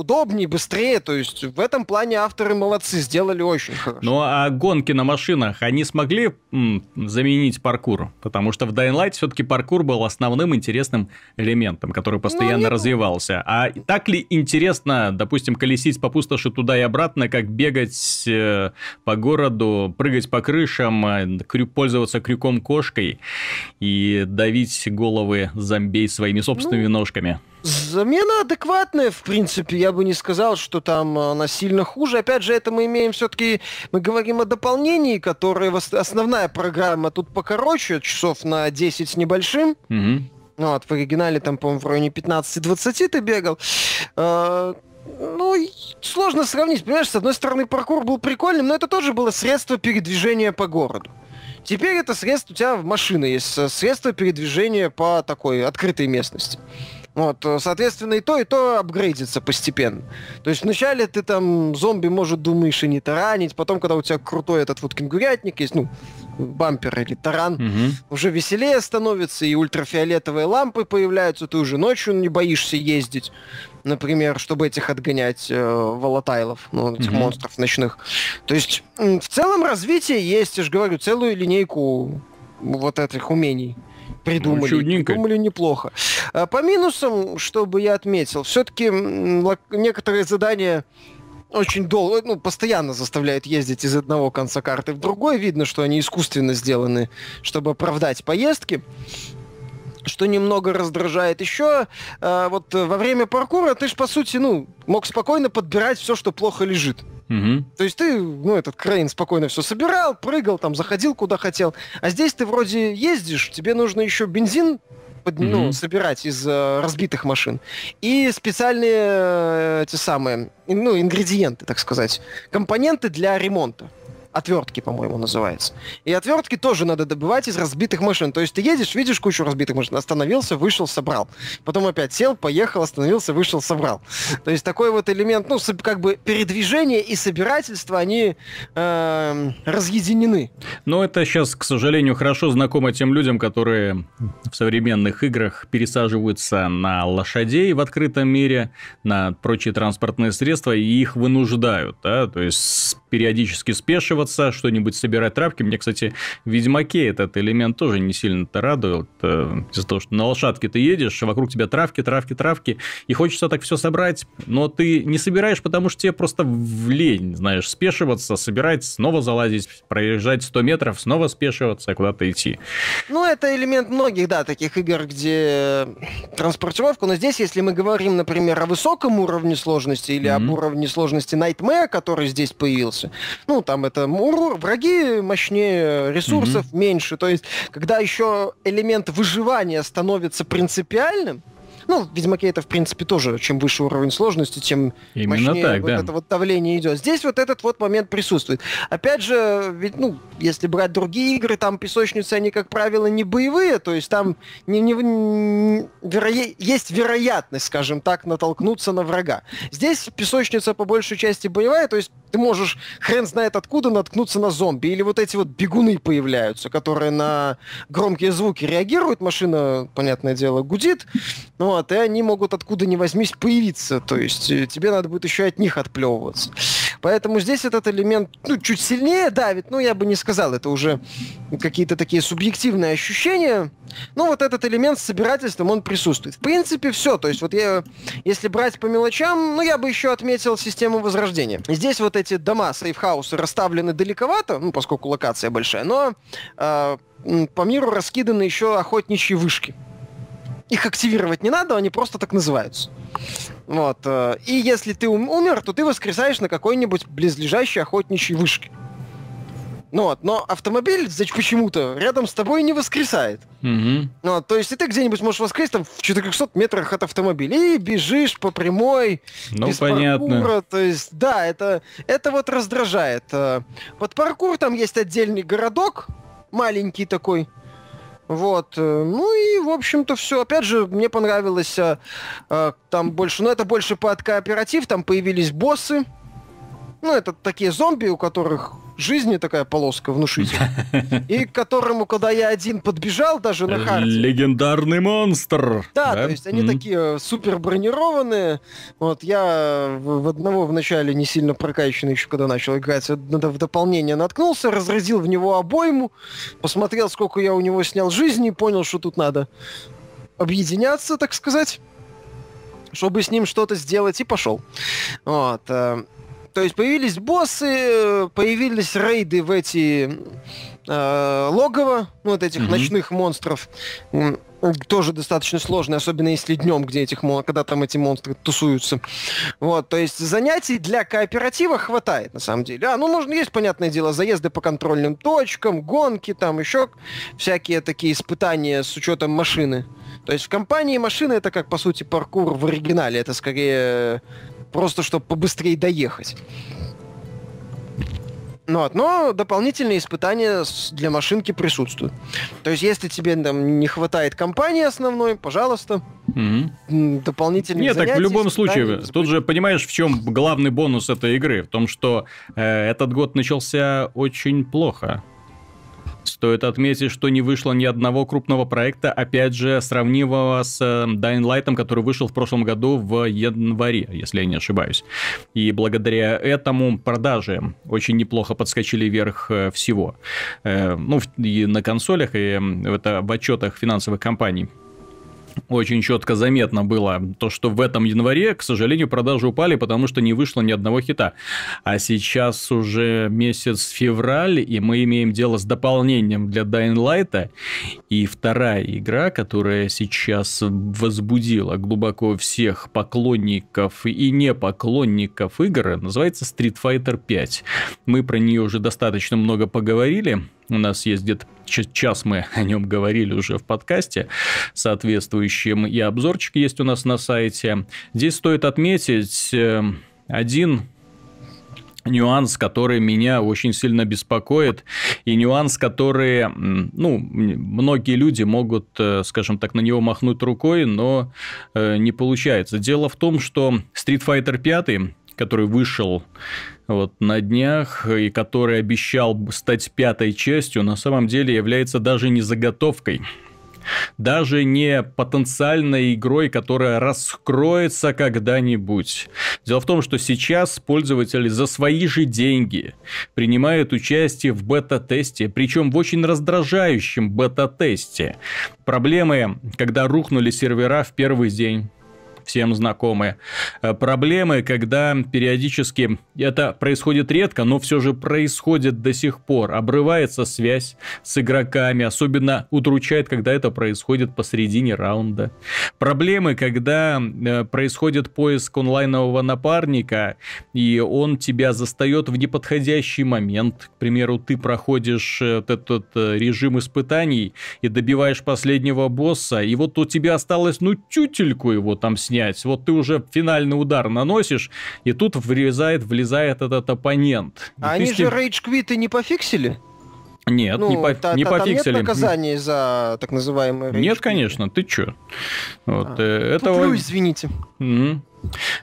удобнее, быстрее. То есть в этом плане авторы молодцы, сделали очень хорошо. Ну а гонки на машинах, они смогли м, заменить паркур? Потому что в Dying Light все-таки паркур был основным интересным элементом, который постоянно ну, не... А так ли интересно, допустим, колесить по пустоши туда и обратно, как бегать э, по городу, прыгать по крышам, э, крю... пользоваться крюком-кошкой и давить головы зомбей своими собственными ну... ножками? Замена адекватная, в принципе. Я бы не сказал, что там она сильно хуже. Опять же, это мы имеем все-таки... Мы говорим о дополнении, которое... Основная программа тут покороче, часов на 10 с небольшим. Мгм. Вот, в оригинале там, по-моему, в районе 15-20 ты бегал. Э, Ну, сложно сравнить. Понимаешь, с одной стороны, паркур был прикольным, но это тоже было средство передвижения по городу. Теперь это средство, у тебя машина есть, э, средство передвижения по такой открытой местности. Вот, э, соответственно, и то, и то апгрейдится постепенно. То есть вначале ты там зомби, может, думаешь и не таранить, потом, когда у тебя крутой этот вот кенгурятник есть, ну, бампер или таран, Мгм. уже веселее становится, и ультрафиолетовые лампы появляются, ты уже ночью не боишься ездить, например, чтобы этих отгонять э, волатайлов, ну, этих Мгм. монстров ночных. То есть, в целом развитие есть, я же говорю, целую линейку вот этих умений придумали. чудненько. придумали неплохо. А по минусам, чтобы я отметил, все-таки некоторые задания очень долго, ну, постоянно заставляют ездить из одного конца карты в другой. Видно, что они искусственно сделаны, чтобы оправдать поездки. Что немного раздражает еще, э, вот во время паркура ты ж, по сути, ну, мог спокойно подбирать все, что плохо лежит. Мгм. То есть ты, ну, этот Крейн спокойно все собирал, прыгал, там, заходил куда хотел. А здесь ты вроде ездишь, тебе нужно еще бензин под- ну, Мгм. собирать из э, разбитых машин. И специальные э, эти самые, ну, ингредиенты, так сказать. Компоненты для ремонта. Отвертки, по-моему, называется. И отвертки тоже надо добывать из разбитых машин. То есть ты едешь, видишь кучу разбитых машин, остановился, вышел, собрал. Потом опять сел, поехал, остановился, вышел, собрал. То есть такой вот элемент, ну, как бы передвижение и собирательство, они эм, разъединены. Но это сейчас, к сожалению, хорошо знакомо тем людям, которые в современных играх пересаживаются на лошадей в открытом мире, на прочие транспортные средства, и их вынуждают, да, то есть периодически спешиваться, что-нибудь собирать травки. Мне, кстати, в Ведьмаке этот элемент тоже не сильно-то радует, э, из-за того, что на лошадке ты едешь, а вокруг тебя травки, травки, травки, и хочется так все собрать, но ты не собираешь, потому что тебе просто в лень, знаешь, спешиваться, собирать, снова залазить, проезжать 100 метров, снова спешиваться, куда-то идти. Ну, это элемент многих, да, таких игр, где транспортировка. Но здесь, если мы говорим, например, о высоком уровне сложности или об Мгм. уровне сложности Nightmare, который здесь появился, ну, там это враги мощнее, ресурсов меньше. То есть, когда еще элемент выживания становится принципиальным, ну, в Ведьмаке это, в принципе, тоже, чем выше уровень сложности, тем Именно мощнее так, вот да. это вот давление идет. Здесь вот этот вот момент присутствует. Опять же, ведь, ну, если брать другие игры, там песочницы, они, как правило, не боевые, то есть там не, не- не- веро- есть вероятность, скажем так, натолкнуться на врага. Здесь песочница по большей части боевая, то есть ты можешь хрен знает откуда наткнуться на зомби. Или вот эти вот бегуны появляются, которые на громкие звуки реагируют, машина, понятное дело, гудит, вот, и они могут откуда ни возьмись появиться. То есть э, тебе надо будет еще от них отплевываться. Поэтому здесь этот элемент ну, чуть сильнее давит, но я бы не сказал, это уже какие-то такие субъективные ощущения. Ну, вот этот элемент с собирательством, он присутствует. В принципе, все. То есть вот я, если брать по мелочам, ну, я бы еще отметил систему возрождения. Здесь вот эти дома, сейфхаусы расставлены далековато, ну, поскольку локация большая, но э, по миру раскиданы еще охотничьи вышки. Их активировать не надо, они просто так называются. Вот. э, И если ты ум- умер, то ты воскресаешь на какой-нибудь близлежащей охотничьей вышке. Ну вот, но автомобиль значит, почему-то рядом с тобой не воскресает. Мгм. Ну, вот, то есть и ты где-нибудь можешь воскресить там в 400 метрах от автомобиля и бежишь по прямой, Ну, без понятно. паркура, то есть, да, это, это вот раздражает. Э, Под паркур там есть отдельный городок, маленький такой. Вот, э, ну и, в общем-то, все. Опять же, мне понравилось э, э, там больше, ну это больше под кооператив, там появились боссы. Ну, это такие зомби, у которых жизни такая полоска внушительная. И к которому, когда я один подбежал, даже на харде, Легендарный монстр. да, то есть они Мгм. такие супер бронированные. Вот я в, одного в начале не сильно прокачанный еще когда начал играть, в, в дополнение наткнулся, разразил в него обойму, посмотрел, сколько я у него снял жизни, понял, что тут надо объединяться, так сказать, чтобы с ним что-то сделать, и пошел. Вот. То есть появились боссы, появились рейды в эти э, логово, ну, вот этих Мгм. ночных монстров. Тоже достаточно сложный, особенно если днем, где этих, когда там эти монстры тусуются. Вот, то есть занятий для кооператива хватает, на самом деле. А, ну, нужно, есть, понятное дело, заезды по контрольным точкам, гонки, там еще всякие такие испытания с учетом машины. То есть в компании машины это как, по сути, паркур в оригинале. Это скорее просто, чтобы побыстрее доехать. Ну, вот, но дополнительные испытания для машинки присутствуют. То есть, если тебе там не хватает компании основной, пожалуйста, угу. дополнительные Нет, так в любом случае, тут же понимаешь, в чем главный бонус этой игры? В том, что э, этот год начался очень плохо. Стоит отметить, что не вышло ни одного крупного проекта, опять же, сравнимого с э, Dying Light, который вышел в прошлом году в январе, если я не ошибаюсь. И благодаря этому продажи очень неплохо подскочили вверх э, всего. Э, ну, и на консолях, и это в отчетах финансовых компаний очень четко заметно было то, что в этом январе, к сожалению, продажи упали, потому что не вышло ни одного хита. А сейчас уже месяц февраль, и мы имеем дело с дополнением для Dying Light. И вторая игра, которая сейчас возбудила глубоко всех поклонников и не поклонников игр, называется Street Fighter 5. Мы про нее уже достаточно много поговорили. У нас есть где-то час мы о нем говорили уже в подкасте соответствующем, и обзорчик есть у нас на сайте. Здесь стоит отметить э, один нюанс, который меня очень сильно беспокоит, и нюанс, который, ну, многие люди могут, э, скажем так, на него махнуть рукой, но э, не получается. Дело в том, что Street Fighter 5 который вышел вот на днях и который обещал стать пятой частью, на самом деле является даже не заготовкой даже не потенциальной игрой, которая раскроется когда-нибудь. Дело в том, что сейчас пользователи за свои же деньги принимают участие в бета-тесте, причем в очень раздражающем бета-тесте. Проблемы, когда рухнули сервера в первый день всем знакомые. Э, проблемы, когда периодически это происходит редко, но все же происходит до сих пор. Обрывается связь с игроками, особенно удручает, когда это происходит посередине раунда. Проблемы, когда э, происходит поиск онлайнового напарника, и он тебя застает в неподходящий момент. К примеру, ты проходишь э, этот режим испытаний и добиваешь последнего босса, и вот у тебя осталось, ну, тютельку его там снять снять. Вот ты уже финальный удар наносишь, и тут врезает, влезает этот оппонент. А они же рейдж-квиты не пофиксили? Нет, ну, не, по, та, не та, пофиксили. нет наказаний за так называемые рейдж Нет, конечно, ты чё? Вот, а, э, этого... Туплю, извините. Угу.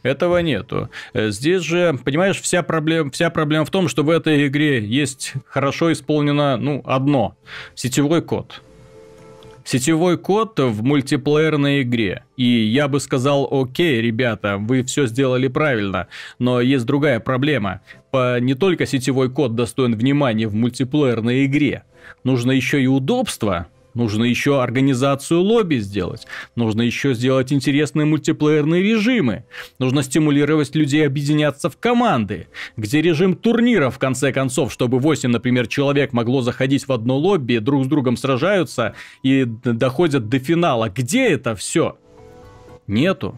Этого нету. Э, здесь же, понимаешь, вся проблема, вся проблема в том, что в этой игре есть хорошо исполнено, ну, одно. Сетевой код сетевой код в мультиплеерной игре. И я бы сказал, окей, ребята, вы все сделали правильно, но есть другая проблема. По, не только сетевой код достоин внимания в мультиплеерной игре, нужно еще и удобство, Нужно еще организацию лобби сделать. Нужно еще сделать интересные мультиплеерные режимы. Нужно стимулировать людей объединяться в команды. Где режим турнира, в конце концов, чтобы 8, например, человек могло заходить в одно лобби, друг с другом сражаются и доходят до финала. Где это все? Нету.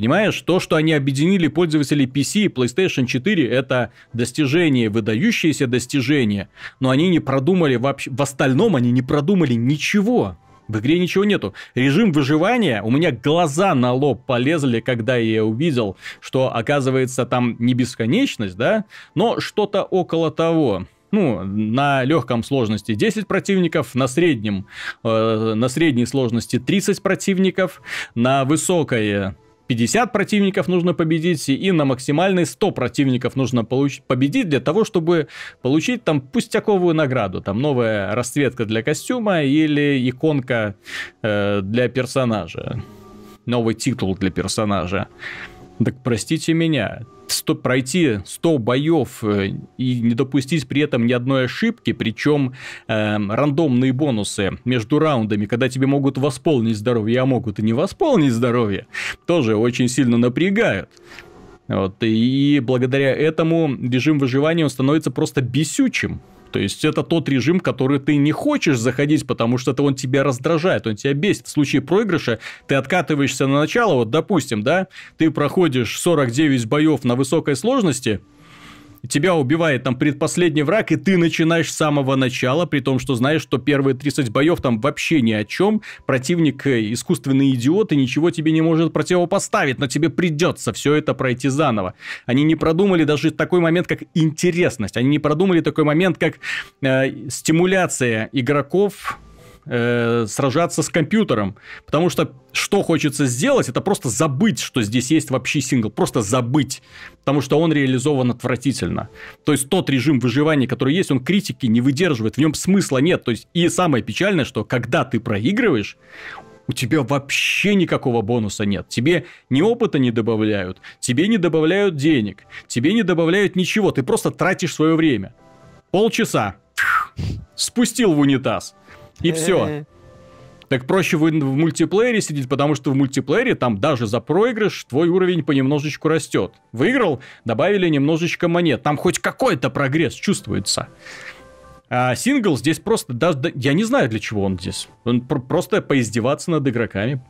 Понимаешь, то, что они объединили пользователей PC и PlayStation 4, это достижение, выдающееся достижение. Но они не продумали вообще... В остальном они не продумали ничего. В игре ничего нету. Режим выживания, у меня глаза на лоб полезли, когда я увидел, что оказывается там не бесконечность, да, но что-то около того ну, на легком сложности 10 противников, на среднем, э, на средней сложности 30 противников, на высокой 50 противников нужно победить, и на максимальный 100 противников нужно получить, победить для того, чтобы получить там пустяковую награду. Там новая расцветка для костюма или иконка э, для персонажа. Новый титул для персонажа. Так простите меня, 100, пройти 100 боев э, и не допустить при этом ни одной ошибки, причем э, рандомные бонусы между раундами, когда тебе могут восполнить здоровье, а могут и не восполнить здоровье, тоже очень сильно напрягают. Вот, и благодаря этому режим выживания он становится просто бесючим. То есть это тот режим, который ты не хочешь заходить, потому что это он тебя раздражает, он тебя бесит. В случае проигрыша ты откатываешься на начало, вот допустим, да, ты проходишь 49 боев на высокой сложности, тебя убивает там предпоследний враг, и ты начинаешь с самого начала, при том, что знаешь, что первые 30 боев там вообще ни о чем, противник э, искусственный идиот и ничего тебе не может противопоставить, но тебе придется все это пройти заново. Они не продумали даже такой момент, как интересность, они не продумали такой момент, как э, стимуляция игроков э, сражаться с компьютером. Потому что что хочется сделать, это просто забыть, что здесь есть вообще сингл. Просто забыть. Потому что он реализован отвратительно. То есть тот режим выживания, который есть, он критики не выдерживает. В нем смысла нет. То есть и самое печальное, что когда ты проигрываешь, у тебя вообще никакого бонуса нет. Тебе ни опыта не добавляют, тебе не добавляют денег, тебе не добавляют ничего. Ты просто тратишь свое время. Полчаса. Спустил в унитаз. И все. Так проще в, в мультиплеере сидеть, потому что в мультиплеере там даже за проигрыш твой уровень понемножечку растет. Выиграл, добавили немножечко монет. Там хоть какой-то прогресс чувствуется. А сингл здесь просто даже... Я не знаю, для чего он здесь. Он пр- просто поиздеваться над игроками.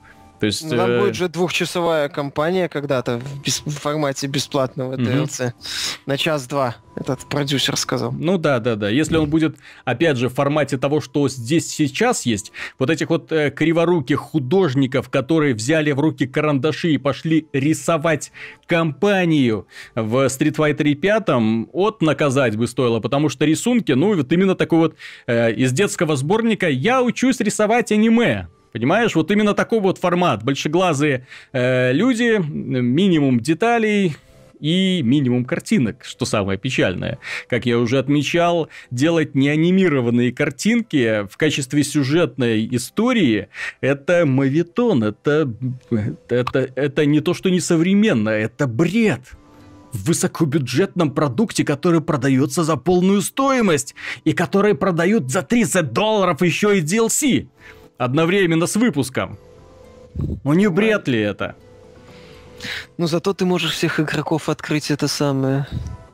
То есть, Там э, будет же двухчасовая кампания когда-то в, бес- в формате бесплатного Мгм. DLC. На час-два, этот продюсер сказал. Ну да, да, да. Если он будет, опять же, в формате того, что здесь сейчас есть, вот этих вот э, криворуких художников, которые взяли в руки карандаши и пошли рисовать компанию в Street Fighter 5, от наказать бы стоило, потому что рисунки, ну вот именно такой вот э, из детского сборника «Я учусь рисовать аниме». Понимаешь, вот именно такой вот формат. Большеглазые э, люди, минимум деталей, и минимум картинок, что самое печальное. Как я уже отмечал, делать неанимированные картинки в качестве сюжетной истории – это мавитон, это, это, это не то, что несовременно, это бред в высокобюджетном продукте, который продается за полную стоимость и который продают за 30 долларов еще и DLC одновременно с выпуском. Ну не бред ли это? Но зато ты можешь всех игроков открыть это самое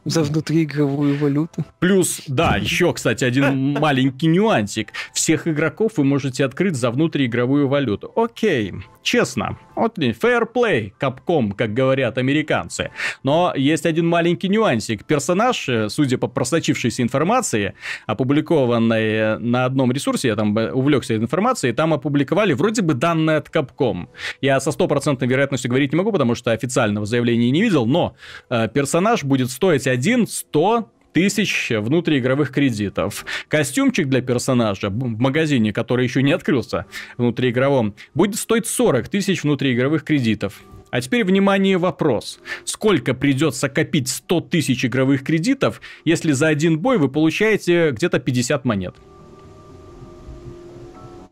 за внутриигровую валюту. Плюс, да, еще, кстати, один маленький нюансик. Всех игроков вы можете открыть за внутриигровую валюту. Окей, честно. Вот fair play, капком, как говорят американцы. Но есть один маленький нюансик. Персонаж, э, судя по просочившейся информации, опубликованной на одном ресурсе, я там э, увлекся информацией, там опубликовали вроде бы данные от Capcom. Я со стопроцентной вероятностью говорить не могу, потому что официального заявления не видел, но э, персонаж будет стоить один 100 тысяч внутриигровых кредитов. Костюмчик для персонажа в магазине, который еще не открылся внутриигровом, будет стоить 40 тысяч внутриигровых кредитов. А теперь, внимание, вопрос. Сколько придется копить 100 тысяч игровых кредитов, если за один бой вы получаете где-то 50 монет?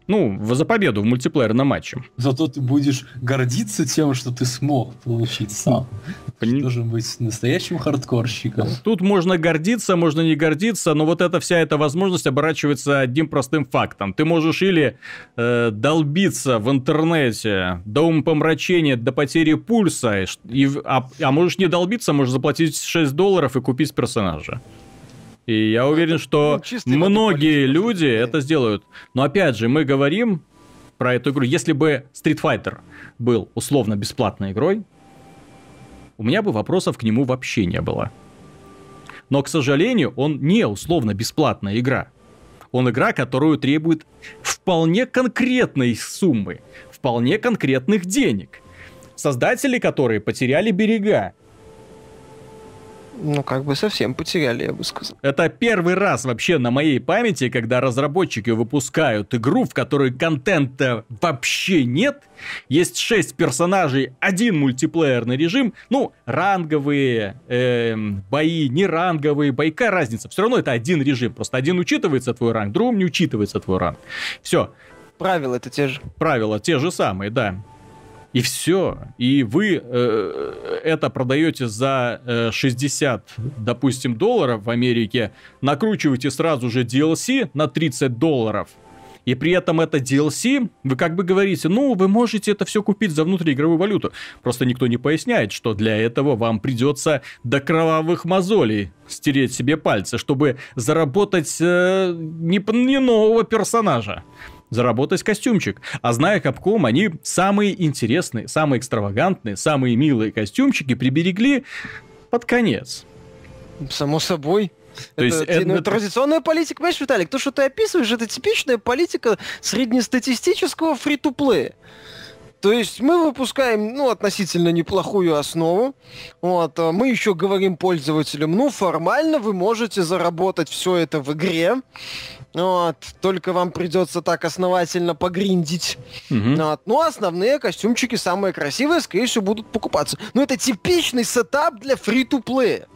Ну, за победу в мультиплеерном матче. Зато ты будешь гордиться тем, что ты смог получить сам. Пони- Должен быть настоящим хардкорщиком. Тут можно гордиться, можно не гордиться, но вот эта вся эта возможность оборачивается одним простым фактом. Ты можешь или э, долбиться в интернете до умопомрачения, до потери пульса, и а, а можешь не долбиться, можешь заплатить 6 долларов и купить персонажа. И я уверен, что ну, многие люди это сделают. Но опять же, мы говорим про эту игру. Если бы Street Fighter был условно бесплатной игрой, у меня бы вопросов к нему вообще не было. Но, к сожалению, он не условно бесплатная игра. Он игра, которую требует вполне конкретной суммы, вполне конкретных денег. Создатели которые потеряли берега. Ну, как бы совсем потеряли, я бы сказал. Это первый раз вообще на моей памяти, когда разработчики выпускают игру, в которой контента вообще нет. Есть 6 персонажей, один мультиплеерный режим. Ну, ранговые эм, бои, не ранговые бои, какая разница? Все равно это один режим. Просто один учитывается твой ранг, другом не учитывается твой ранг. Все, Правила это те же. правила те же самые, да. И все. И вы э, это продаете за э, 60, допустим, долларов в Америке, накручиваете сразу же DLC на 30 долларов и при этом это DLC, вы как бы говорите, ну, вы можете это все купить за внутриигровую валюту. Просто никто не поясняет, что для этого вам придется до кровавых мозолей стереть себе пальцы, чтобы заработать э, не, не нового персонажа заработать костюмчик. А зная Capcom, они самые интересные, самые экстравагантные, самые милые костюмчики приберегли под конец. Само собой. То это, есть это- ну, традиционная политика, понимаешь, Виталик, то, что ты описываешь, это типичная политика среднестатистического фри-то-плея. То есть мы выпускаем, ну, относительно неплохую основу. Вот, а мы еще говорим пользователям, ну, формально вы можете заработать все это в игре. Вот, только вам придется так основательно погриндить. Мгм. Вот. Ну, а основные костюмчики, самые красивые, скорее всего, будут покупаться. Ну, это типичный сетап для фри-то-плея.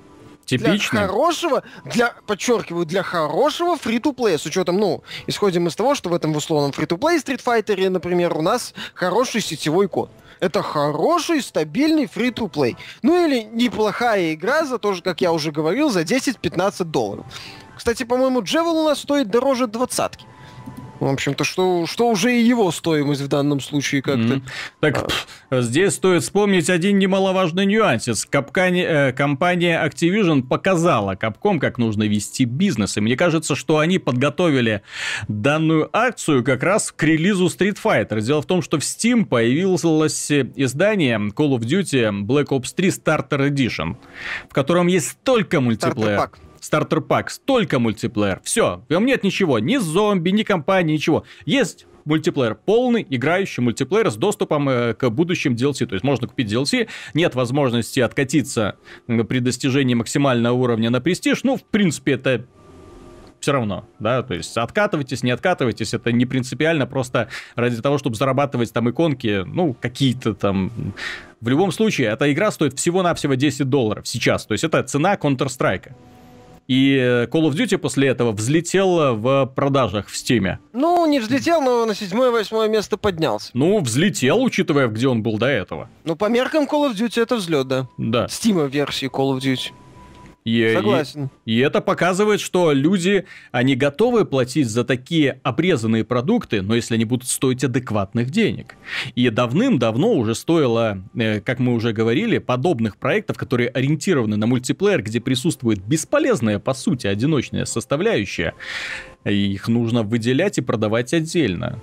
Для Типичный. хорошего, для, подчеркиваю, для хорошего фри-то-плея, с учетом, ну, исходим из того, что в этом в условном фри-то-плей Street Fighter, например, у нас хороший сетевой код. Это хороший, стабильный фри-то-плей. Ну или неплохая игра за то же, как я уже говорил, за 10-15 долларов. Кстати, по-моему, Джевел у нас стоит дороже двадцатки. В общем-то, что, что уже и его стоимость в данном случае как-то. Мгм. Так, пф, здесь стоит вспомнить один немаловажный нюансец. Капкани- э, компания Activision показала Capcom, как нужно вести бизнес. И мне кажется, что они подготовили данную акцию как раз к релизу Street Fighter. Дело в том, что в Steam появилось издание Call of Duty Black Ops 3 Starter Edition, в котором есть столько мультиплеер. Стартер-пак. Стартер пак, столько мультиплеер. Все, в нем нет ничего, ни зомби, ни компании, ничего. Есть мультиплеер, полный играющий мультиплеер с доступом э, к будущим DLC. То есть можно купить DLC, нет возможности откатиться при достижении максимального уровня на престиж. Ну, в принципе, это все равно, да, то есть откатывайтесь, не откатывайтесь, это не принципиально, просто ради того, чтобы зарабатывать там иконки, ну, какие-то там... В любом случае, эта игра стоит всего-навсего 10 долларов сейчас, то есть это цена Counter-Strike. И э, Call of Duty после этого взлетел в продажах в Steam. Ну, не взлетел, но на седьмое-восьмое место поднялся. Ну, взлетел, учитывая, где он был до этого. Ну, по меркам Call of Duty это взлет, да. Да. Steam версии Call of Duty. И, и- Согласен. И это показывает, что люди, они готовы платить за такие обрезанные продукты, но если они будут стоить адекватных денег. И давным-давно уже стоило, э, как мы уже говорили, подобных проектов, которые ориентированы на мультиплеер, где присутствует бесполезная, по сути, одиночная составляющая. И Их нужно выделять и продавать отдельно.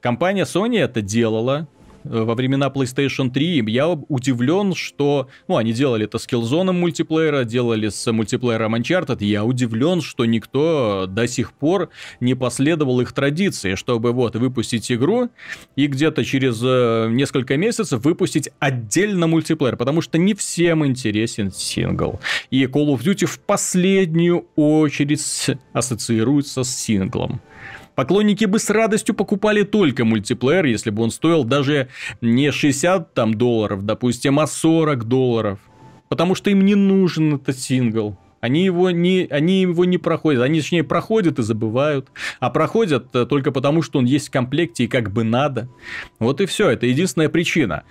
Компания Sony это делала во времена PlayStation 3. Я удивлен, что... Ну, они делали это с Killzone мультиплеера, делали с мультиплеером Uncharted. Я удивлен, что никто до сих пор не последовал их традиции, чтобы вот выпустить игру и где-то через э, несколько месяцев выпустить отдельно мультиплеер, потому что не всем интересен сингл. И Call of Duty в последнюю очередь ассоциируется с синглом. Поклонники бы с радостью покупали только мультиплеер, если бы он стоил даже не 60 там, долларов, допустим, а 40 долларов. Потому что им не нужен этот сингл. Они его не, они его не проходят. Они, точнее, проходят и забывают. А проходят э, только потому, что он есть в комплекте и как бы надо. Вот и все. Это единственная причина.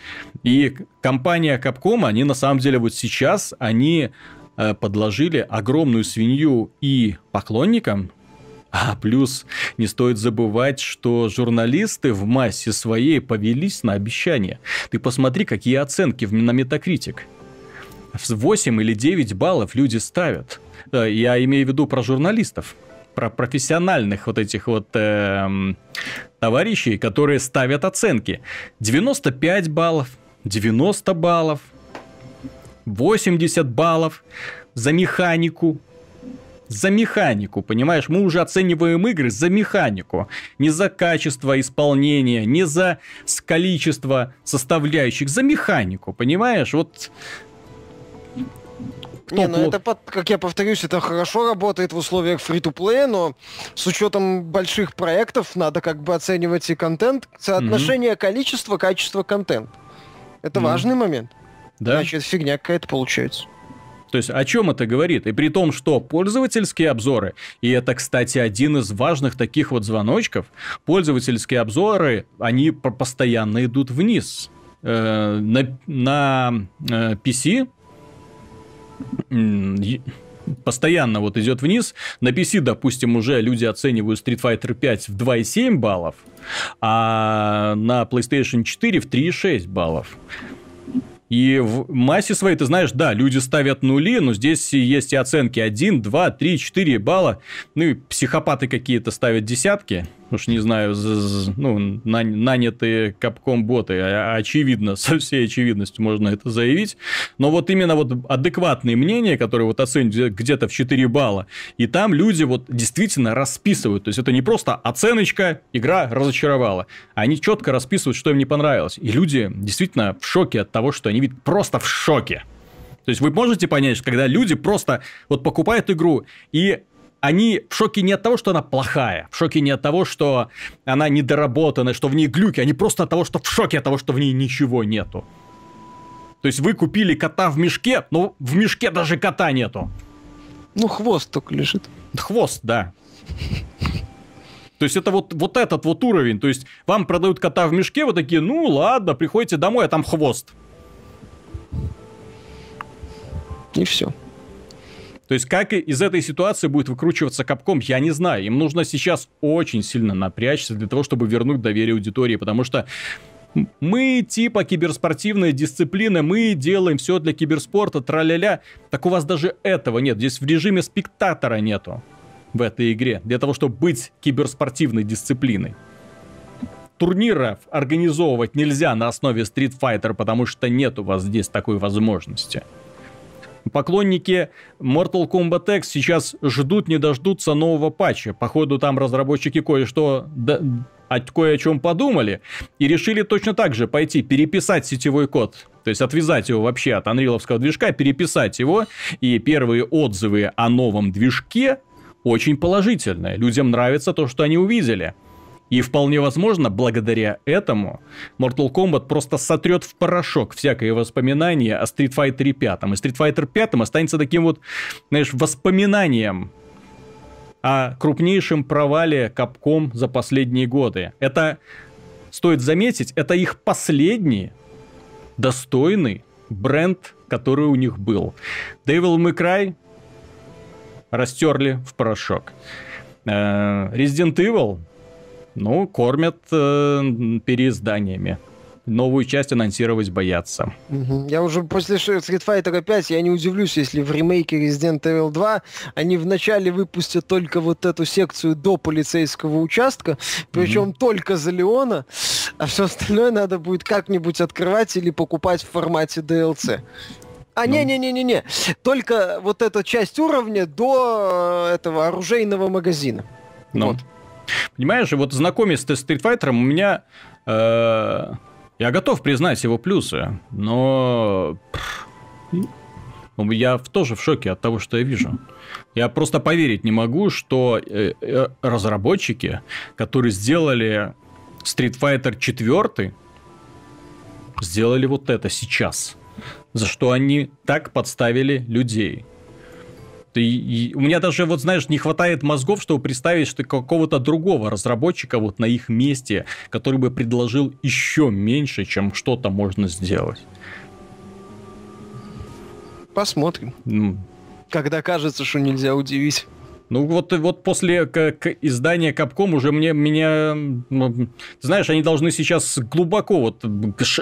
И компания Capcom, они на самом деле вот сейчас, они э, подложили огромную свинью и поклонникам, а плюс не стоит забывать, что журналисты в массе своей повелись на обещания. Ты посмотри, какие оценки в- на Metacritic. В 8 или 9 баллов люди ставят. Э, Я имею в виду про журналистов, про профессиональных вот этих вот эм, товарищей, которые ставят оценки. 95 баллов, 90 баллов, 80 баллов за механику, за механику, понимаешь? Мы уже оцениваем игры за механику. Не за качество исполнения, не за количество составляющих, за механику, понимаешь? Вот кто Не, ну это, как я повторюсь, это хорошо работает в условиях фри-то-плея, но с учетом больших проектов надо как бы оценивать и контент, соотношение количества, качества контента. Это Мгм. важный момент. да? Иначе это фигня какая-то получается. То есть о чем это говорит? И при том, что пользовательские обзоры, и это, кстати, один из важных таких вот звоночков, пользовательские обзоры, они по- постоянно идут вниз. Э, на на э, PC постоянно вот идет вниз. На PC, допустим, уже люди оценивают Street Fighter 5 в 2,7 баллов, а на PlayStation 4 в 3,6 баллов. И в массе своей, ты знаешь, да, люди ставят нули, но здесь есть и оценки 1, 2, 3, 4 балла. Ну и психопаты какие-то ставят десятки уж не знаю, ну, нанятые капком боты, а, очевидно, со всей очевидностью можно это заявить, но вот именно вот адекватные мнения, которые вот оценивают где-то в 4 балла, и там люди вот действительно расписывают, то есть это не просто оценочка, игра разочаровала, они четко расписывают, что им не понравилось, и люди действительно в шоке от того, что они видят просто в шоке. То есть вы можете понять, когда люди просто вот покупают игру и они в шоке не от того, что она плохая, в шоке не от того, что она недоработана, что в ней глюки, они просто от того, что в шоке от того, что в ней ничего нету. То есть вы купили кота в мешке, но в мешке даже кота нету. Ну, хвост только лежит. Хвост, да. То есть это вот, вот этот вот уровень. То есть вам продают кота в мешке, вы такие, ну ладно, приходите домой, а там хвост. И все. То есть, как из этой ситуации будет выкручиваться Капком, я не знаю. Им нужно сейчас очень сильно напрячься для того, чтобы вернуть доверие аудитории, потому что мы типа киберспортивная дисциплина, мы делаем все для киберспорта, траля-ля. Так у вас даже этого нет. Здесь в режиме спектатора нету в этой игре, для того, чтобы быть киберспортивной дисциплиной. Турниров организовывать нельзя на основе Street Fighter, потому что нет у вас здесь такой возможности. Поклонники Mortal Kombat X сейчас ждут, не дождутся нового патча. Походу, там разработчики кое-что да, о кое о чем подумали и решили точно так же пойти переписать сетевой код. То есть отвязать его вообще от анриловского движка, переписать его. И первые отзывы о новом движке очень положительные. Людям нравится то, что они увидели. И вполне возможно, благодаря этому Mortal Kombat просто сотрет в порошок всякое воспоминание о Street Fighter 5. И Street Fighter 5 останется таким вот, знаешь, воспоминанием о крупнейшем провале Capcom за последние годы. Это, стоит заметить, это их последний достойный бренд, который у них был. Devil May Cry растерли в порошок. Э, Resident Evil ну, кормят э, переизданиями. Новую часть анонсировать боятся. Я уже после Street Fighter 5 я не удивлюсь, если в ремейке Resident Evil 2 они вначале выпустят только вот эту секцию до полицейского участка, причем угу. только за Леона, а все остальное надо будет как-нибудь открывать или покупать в формате DLC. А, ну. не-не-не-не-не. Только вот эта часть уровня до э, этого оружейного магазина. Ну. Вот. Понимаешь, вот знакомясь с Street Fighter, у меня... Э, я готов признать его плюсы, но... Я тоже в шоке от того, что я вижу. Я просто поверить не могу, что э, э, разработчики, которые сделали Street Fighter 4, сделали вот это сейчас. За что они так подставили людей. И, и у меня даже, вот знаешь, не хватает мозгов, чтобы представить, что какого-то другого разработчика вот на их месте, который бы предложил еще меньше, чем что-то можно сделать. Посмотрим. Mm. Когда кажется, что нельзя удивить. Ну вот, вот после к, к издания Capcom уже мне меня, ну, знаешь, они должны сейчас глубоко вот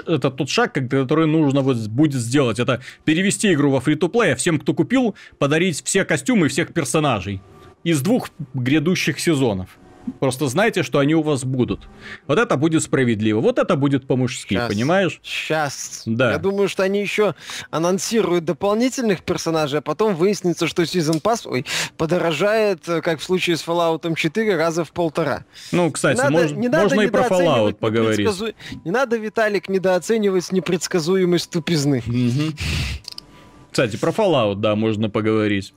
это тот шаг, который нужно вот будет сделать, это перевести игру во фри-то-плей, а всем, кто купил, подарить все костюмы всех персонажей из двух грядущих сезонов. Просто знайте, что они у вас будут. Вот это будет справедливо. Вот это будет по-мужски, сейчас, понимаешь? Сейчас. Да. Я думаю, что они еще анонсируют дополнительных персонажей, а потом выяснится, что Season Pass ой, подорожает, э, как в случае с Fallout 4, раза в полтора. Ну, кстати, не мож, не можно и про Fallout поговорить. Непредсказу... Не надо, Виталик, недооценивать непредсказуемость тупизны. Кстати, про Fallout, да, можно поговорить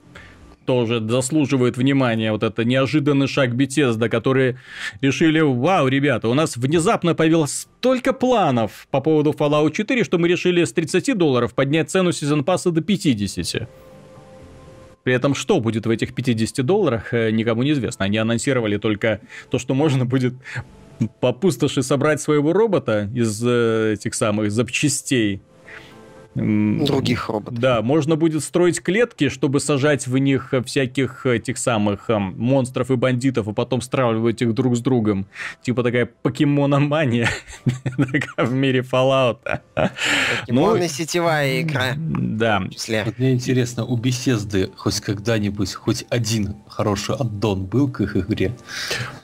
тоже заслуживает внимания. Вот это неожиданный шаг Bethesda, которые решили, вау, ребята, у нас внезапно появилось столько планов по поводу Fallout 4, что мы решили с 30 долларов поднять цену сезон пасса до 50. При этом, что будет в этих 50 долларах, э, никому не известно. Они анонсировали только то, что можно будет по пустоши собрать своего робота из э, этих самых запчастей других роботов. Да, можно будет строить клетки, чтобы сажать в них всяких этих самых эм, монстров и бандитов, и потом стравливать их друг с другом. Типа такая покемономания в мире Fallout. Покемоны ну, сетевая игра. Да. Мне интересно, у Бесезды хоть когда-нибудь хоть один хороший аддон был к их игре?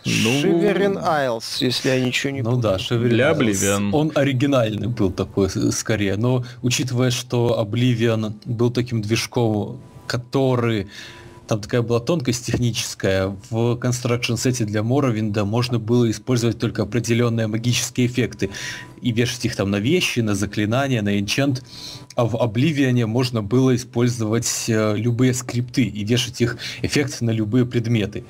Ну... Шиверин Айлс, если я ничего не Ну да, Шиверин Для Oblivion. Он оригинальный был такой, скорее. Но учитывая, что Oblivion был таким движком, который там такая была тонкость техническая. В Construction сете для Моровинда можно было использовать только определенные магические эффекты и вешать их там на вещи, на заклинания, на энчант. А в Обливионе можно было использовать э, любые скрипты и вешать их эффект на любые предметы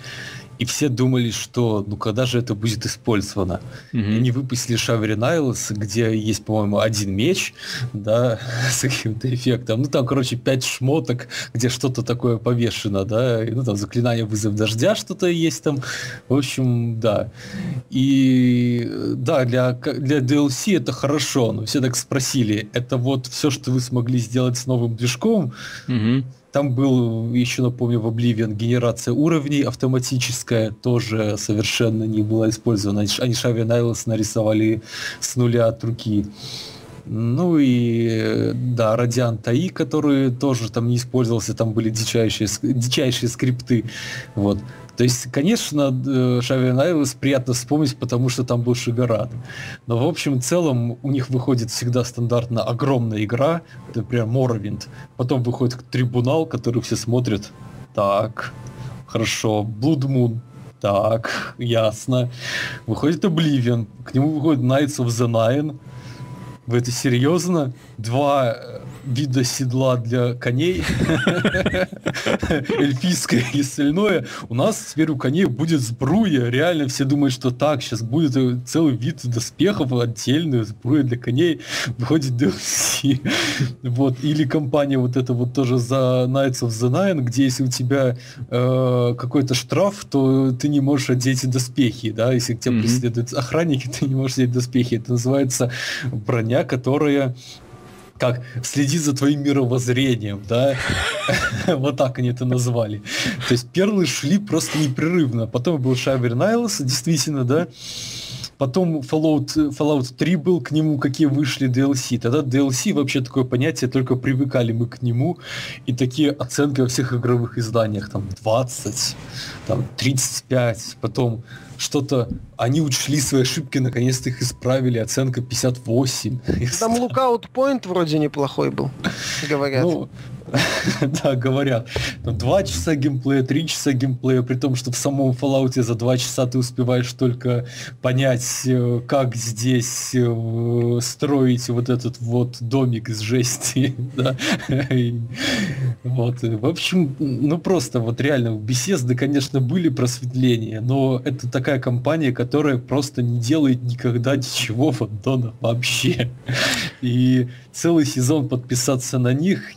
и все думали, что ну когда же это будет использовано. Mm-hmm. Они выпустили Шаверин Айлс, где есть, по-моему, один меч, да, с каким-то эффектом. Ну там, короче, пять шмоток, где что-то такое повешено, да, и, ну там заклинание вызов дождя что-то есть там. В общем, да. И да, для, для DLC это хорошо, но все так спросили, это вот все, что вы смогли сделать с новым движком, mm-hmm там был, еще напомню, в Oblivion генерация уровней автоматическая, тоже совершенно не была использована. Они Шави Найлс нарисовали с нуля от руки. Ну и да, Радиан ТАИ, который тоже там не использовался, там были дичайшие, дичайшие скрипты. Вот. То есть, конечно, Шави Найлс приятно вспомнить, потому что там был Шигарат. Но в общем целом у них выходит всегда стандартно огромная игра, например, Моровинд. Потом выходит Трибунал, который все смотрят. Так, хорошо. Moon. Так, ясно. Выходит Oblivion. К нему выходит Knights of the Nine. Вы это серьезно? Два э, вида седла для коней, эльфийское и остальное. У нас теперь у коней будет сбруя. Реально все думают, что так, сейчас будет целый вид доспехов, отдельную сбруя для коней. Выходит DLC. вот. Или компания вот это вот тоже за Knights of the Nine, где если у тебя э, какой-то штраф, то ты не можешь одеть доспехи, да, если к тебе mm-hmm. преследуют охранники, ты не можешь одеть доспехи. Это называется броня, которая как следи за твоим мировоззрением, да, вот так они это назвали. То есть перлы шли просто непрерывно. Потом был Шайвер Найлс, действительно, да, Потом Fallout, Fallout 3 был, к нему какие вышли DLC. Тогда DLC вообще такое понятие, только привыкали мы к нему. И такие оценки во всех игровых изданиях, там 20, там 35, потом что-то они учли свои ошибки, наконец-то их исправили, оценка 58. Там Point вроде неплохой был, говорят. Ну, да, говорят. Два часа геймплея, три часа геймплея, при том, что в самом Fallout за два часа ты успеваешь только понять, э, как здесь э, строить вот этот вот домик из жести. Да? Вот. В общем, ну просто вот реально в Bethesda, конечно, были просветления, но это такая компания, которая просто не делает никогда ничего в аддонах вообще. И целый сезон подписаться на них,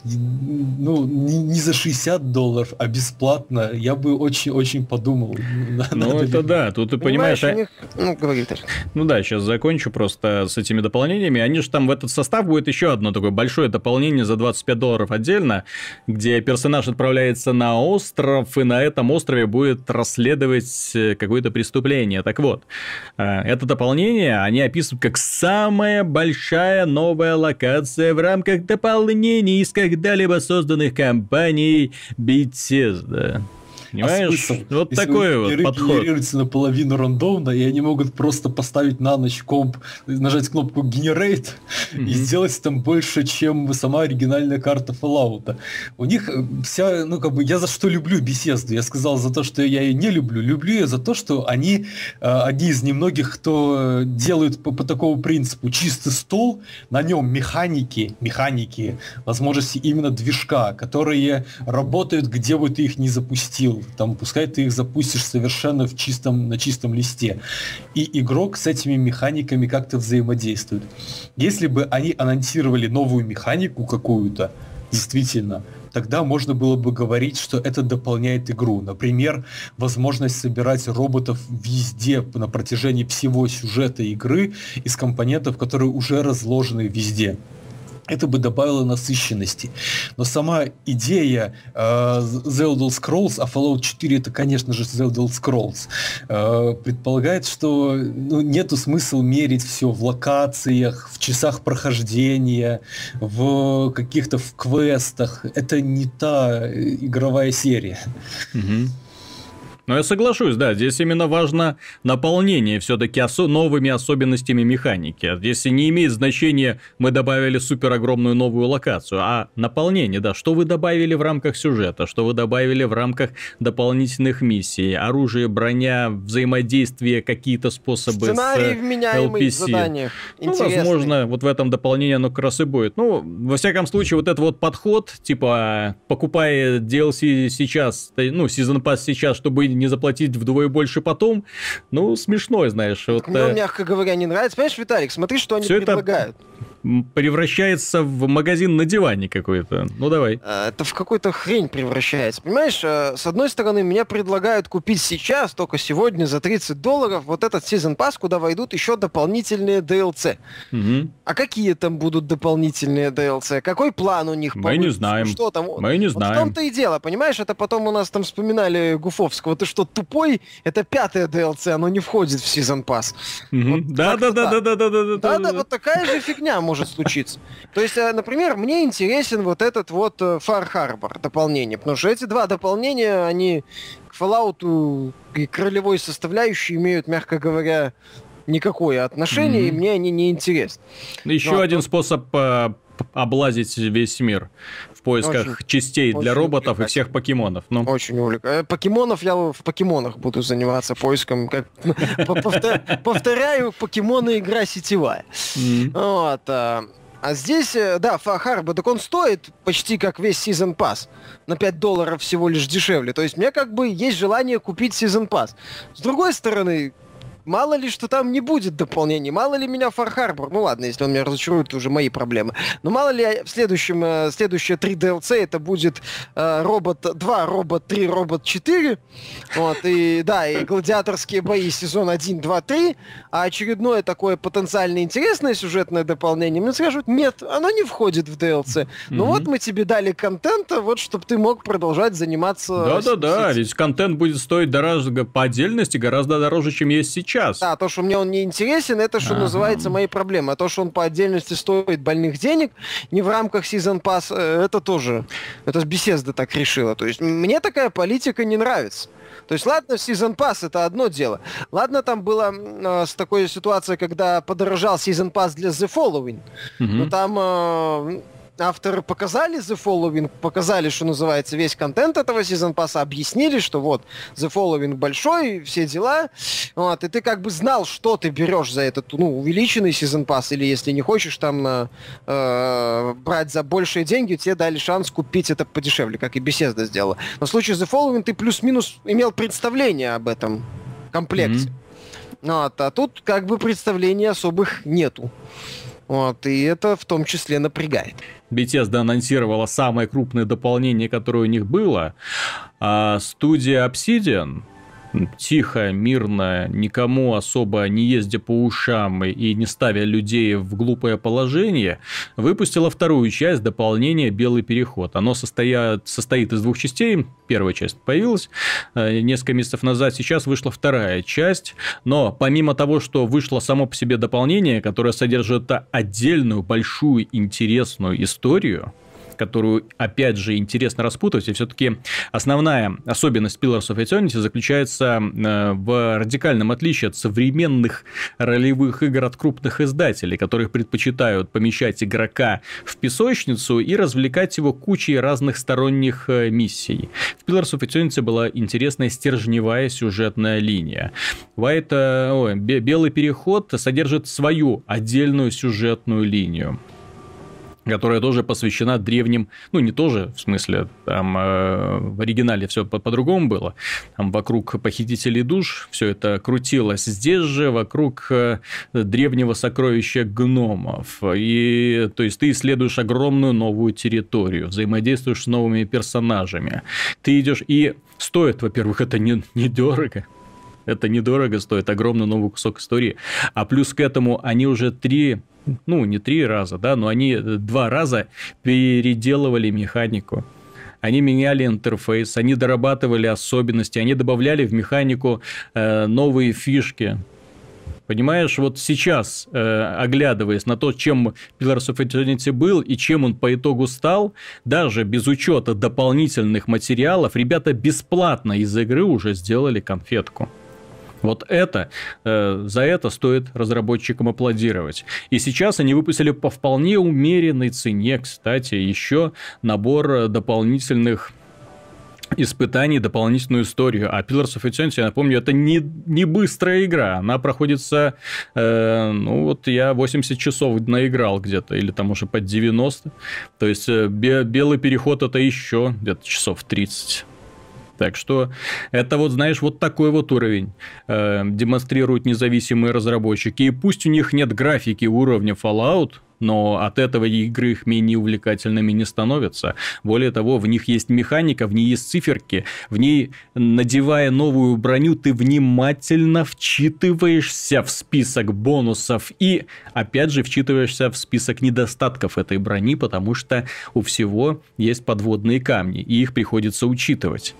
ну, не, не за 60 долларов, а бесплатно, я бы очень-очень подумал. Ну, это да, тут ты понимаешь... понимаешь них... а... Ну, говори. Ну да, сейчас закончу просто с этими дополнениями. Они же там в этот состав будет еще одно такое большое дополнение за 25 долларов отдельно, где персонаж отправляется на остров, и на этом острове будет расследовать э, какое-то преступление. Так вот, э, это дополнение они описывают как самая большая новая локация в рамках дополнений из когда-либо созданных компанией Bethesda. Понимаешь? А вот Если такой вот подход. генерируется наполовину рандомно, и они могут просто поставить на ночь комп, нажать кнопку Generate mm-hmm. и сделать там больше, чем сама оригинальная карта Fallout. У них э, вся, ну как бы, я за что люблю беседу. Я сказал за то, что я ее не люблю. Люблю я за то, что они э, одни из немногих, кто делают по, по такому принципу чистый стол, на нем механики, механики, возможности именно движка, которые работают, где бы ты их не запустил там пускай ты их запустишь совершенно в чистом, на чистом листе. И игрок с этими механиками как-то взаимодействует. Если бы они анонсировали новую механику какую-то, действительно, тогда можно было бы говорить, что это дополняет игру. Например, возможность собирать роботов везде на протяжении всего сюжета игры из компонентов, которые уже разложены везде. Это бы добавило насыщенности. Но сама идея э, The Elder Scrolls, а Fallout 4 это, конечно же, The Elder Scrolls, э, предполагает, что ну, нету смысла мерить все в локациях, в часах прохождения, в каких-то в квестах. Это не та игровая серия. Угу. Но я соглашусь, да, здесь именно важно наполнение все-таки осо- новыми особенностями механики. Здесь не имеет значения, мы добавили супер огромную новую локацию, а наполнение, да, что вы добавили в рамках сюжета, что вы добавили в рамках дополнительных миссий, оружие, броня, взаимодействие, какие-то способы Сценарий с вменяемый LPC. в заданиях. Ну, возможно, вот в этом дополнении оно как раз и будет. Ну, во всяком случае, вот этот вот подход, типа, покупая DLC сейчас, ну, Season Pass сейчас, чтобы не заплатить вдвое больше потом, ну, смешно, знаешь. Вот, Мне, э... мягко говоря, не нравится. Понимаешь, Виталик, смотри, что они Все предлагают. Это превращается в магазин на диване какой-то. Ну, давай. А, это в какую-то хрень превращается. Понимаешь, э, с одной стороны, меня предлагают купить сейчас, только сегодня, за 30 долларов, вот этот Season Pass, куда войдут еще дополнительные DLC. Угу. А какие там будут дополнительные DLC? Какой план у них? Мы получится? не знаем. Что там? Мы не знаем. Вот в том-то и дело, понимаешь? Это потом у нас там вспоминали Гуфовского. Ты что, тупой? Это пятое DLC, оно не входит в Season Pass. Да-да-да-да-да-да-да. Да-да, вот такая же фигня может случиться. То есть, э, например, мне интересен вот этот вот э, Far Harbor дополнение, потому что эти два дополнения, они к Fallout и к ролевой составляющей имеют, мягко говоря, никакое отношение, mm-hmm. и мне они не интересны. Еще Но, один способ э, облазить весь мир поисках очень, частей для роботов и всех покемонов. Ну. Очень увлекательно. Покемонов я в покемонах буду заниматься поиском. Как... Повторяю, покемоны игра сетевая. Вот. А, а здесь, э, да, Харба, так он стоит почти как весь Season Pass. На 5 долларов всего лишь дешевле. То есть мне как бы есть желание купить Season Pass. С другой стороны, Мало ли, что там не будет дополнений, мало ли меня Far Harbor, ну ладно, если он меня разочарует, уже мои проблемы. Но мало ли в следующем, э, следующее 3 DLC это будет э, Робот 2, Робот 3, Робот 4. Вот, и да, и гладиаторские бои сезон 1, 2, 3. А очередное такое потенциально интересное сюжетное дополнение, мне скажут, нет, оно не входит в DLC. Ну mm-hmm. вот мы тебе дали контента, вот чтобы ты мог продолжать заниматься... Да-да-да, ведь контент будет стоить дороже по отдельности, гораздо дороже, чем есть сейчас сейчас. Да, то, что мне он не интересен, это, что ага. называется, мои проблемы. А то, что он по отдельности стоит больных денег, не в рамках Season Pass, э, это тоже, это Bethesda так решила. То есть мне такая политика не нравится. То есть, ладно, Season Pass это одно дело. Ладно, там была э, с такой ситуацией, когда подорожал Season Pass для The Following. Mm-hmm. Но там э, авторы показали The Following, показали, что называется, весь контент этого сезон пасса, объяснили, что вот The Following большой, все дела, вот, и ты как бы знал, что ты берешь за этот, ну, увеличенный сезон пасс, или если не хочешь там э, э, брать за большие деньги, тебе дали шанс купить это подешевле, как и Bethesda сделала. Но в случае The Following ты плюс-минус имел представление об этом комплекте. Mm-hmm. Вот, а тут как бы представлений особых нету. Вот, и это в том числе напрягает. Bethesda анонсировала самое крупное дополнение, которое у них было. А студия Obsidian тихо, мирно, никому особо не ездя по ушам и не ставя людей в глупое положение, выпустила вторую часть дополнения «Белый переход». Оно состоит, состоит из двух частей. Первая часть появилась э, несколько месяцев назад, сейчас вышла вторая часть. Но помимо того, что вышло само по себе дополнение, которое содержит отдельную, большую, интересную историю, которую, опять же, интересно распутывать. И все-таки основная особенность Pillars of Eternity заключается э, в радикальном отличии от современных ролевых игр от крупных издателей, которые предпочитают помещать игрока в песочницу и развлекать его кучей разных сторонних э, миссий. В Pillars of Eternity была интересная стержневая сюжетная линия. White, э, ой, Белый переход содержит свою отдельную сюжетную линию которая тоже посвящена древним, ну не тоже, в смысле, там э, в оригинале все по- по-другому было, там вокруг похитителей душ все это крутилось, здесь же вокруг э, древнего сокровища гномов, и то есть ты исследуешь огромную новую территорию, взаимодействуешь с новыми персонажами, ты идешь и стоит, во-первых, это не недорого, это недорого стоит, огромный новый кусок истории. А плюс к этому они уже три ну, не три раза, да, но они два раза переделывали механику. Они меняли интерфейс, они дорабатывали особенности, они добавляли в механику э, новые фишки. Понимаешь, вот сейчас, э, оглядываясь на то, чем Pillars of Eternity был и чем он по итогу стал, даже без учета дополнительных материалов, ребята бесплатно из игры уже сделали конфетку. Вот это, э, за это стоит разработчикам аплодировать. И сейчас они выпустили по вполне умеренной цене, кстати, еще набор дополнительных испытаний, дополнительную историю. А Pillars of Eternity, я напомню, это не, не быстрая игра. Она проходится, э, ну вот я 80 часов наиграл где-то, или там уже под 90. То есть, э, белый переход это еще где-то часов 30. Так что это вот, знаешь, вот такой вот уровень э, демонстрируют независимые разработчики. И пусть у них нет графики уровня Fallout, но от этого игры их менее увлекательными не становятся. Более того, в них есть механика, в ней есть циферки, в ней, надевая новую броню, ты внимательно вчитываешься в список бонусов и, опять же, вчитываешься в список недостатков этой брони, потому что у всего есть подводные камни, и их приходится учитывать.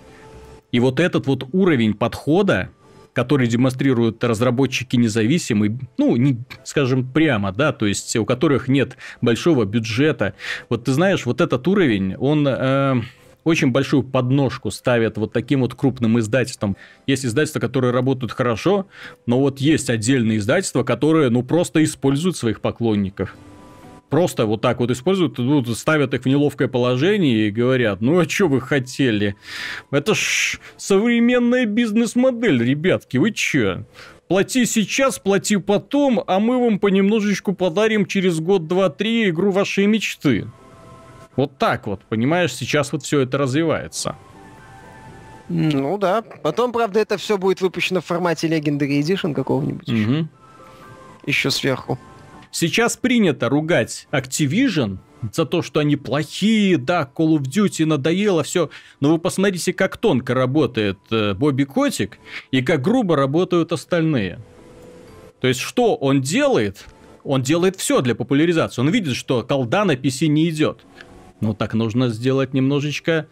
И вот этот вот уровень подхода, который демонстрируют разработчики независимые, ну, не, скажем прямо, да, то есть у которых нет большого бюджета. Вот ты знаешь, вот этот уровень, он э, очень большую подножку ставят вот таким вот крупным издательствам. Есть издательства, которые работают хорошо, но вот есть отдельные издательства, которые, ну, просто используют своих поклонников просто вот так вот используют, ну, ставят их в неловкое положение и говорят, ну а что вы хотели? Это ж современная бизнес-модель, ребятки, вы чё? Плати сейчас, плати потом, а мы вам понемножечку подарим через год, два, три игру вашей мечты. Вот так вот, понимаешь, сейчас вот все это развивается. Ну да. Потом, правда, это все будет выпущено в формате Legendary Edition какого-нибудь. Угу. Еще сверху. Сейчас принято ругать Activision за то, что они плохие, да, Call of Duty надоело, все. Но вы посмотрите, как тонко работает э, Бобби Котик и как грубо работают остальные. То есть, что он делает? Он делает все для популяризации. Он видит, что колда на PC не идет. Ну, так нужно сделать немножечко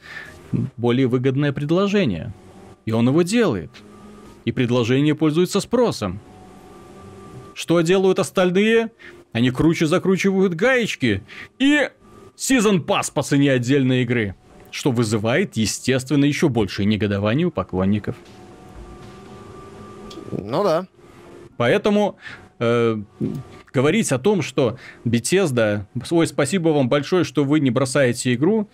более выгодное предложение. И он его делает. И предложение пользуется спросом. Что делают остальные? Они круче закручивают гаечки и сезон пас по цене отдельной игры, что вызывает, естественно, еще большее негодование у поклонников. Ну да. Поэтому э, говорить о том, что Bethesda, ой, спасибо вам большое, что вы не бросаете игру,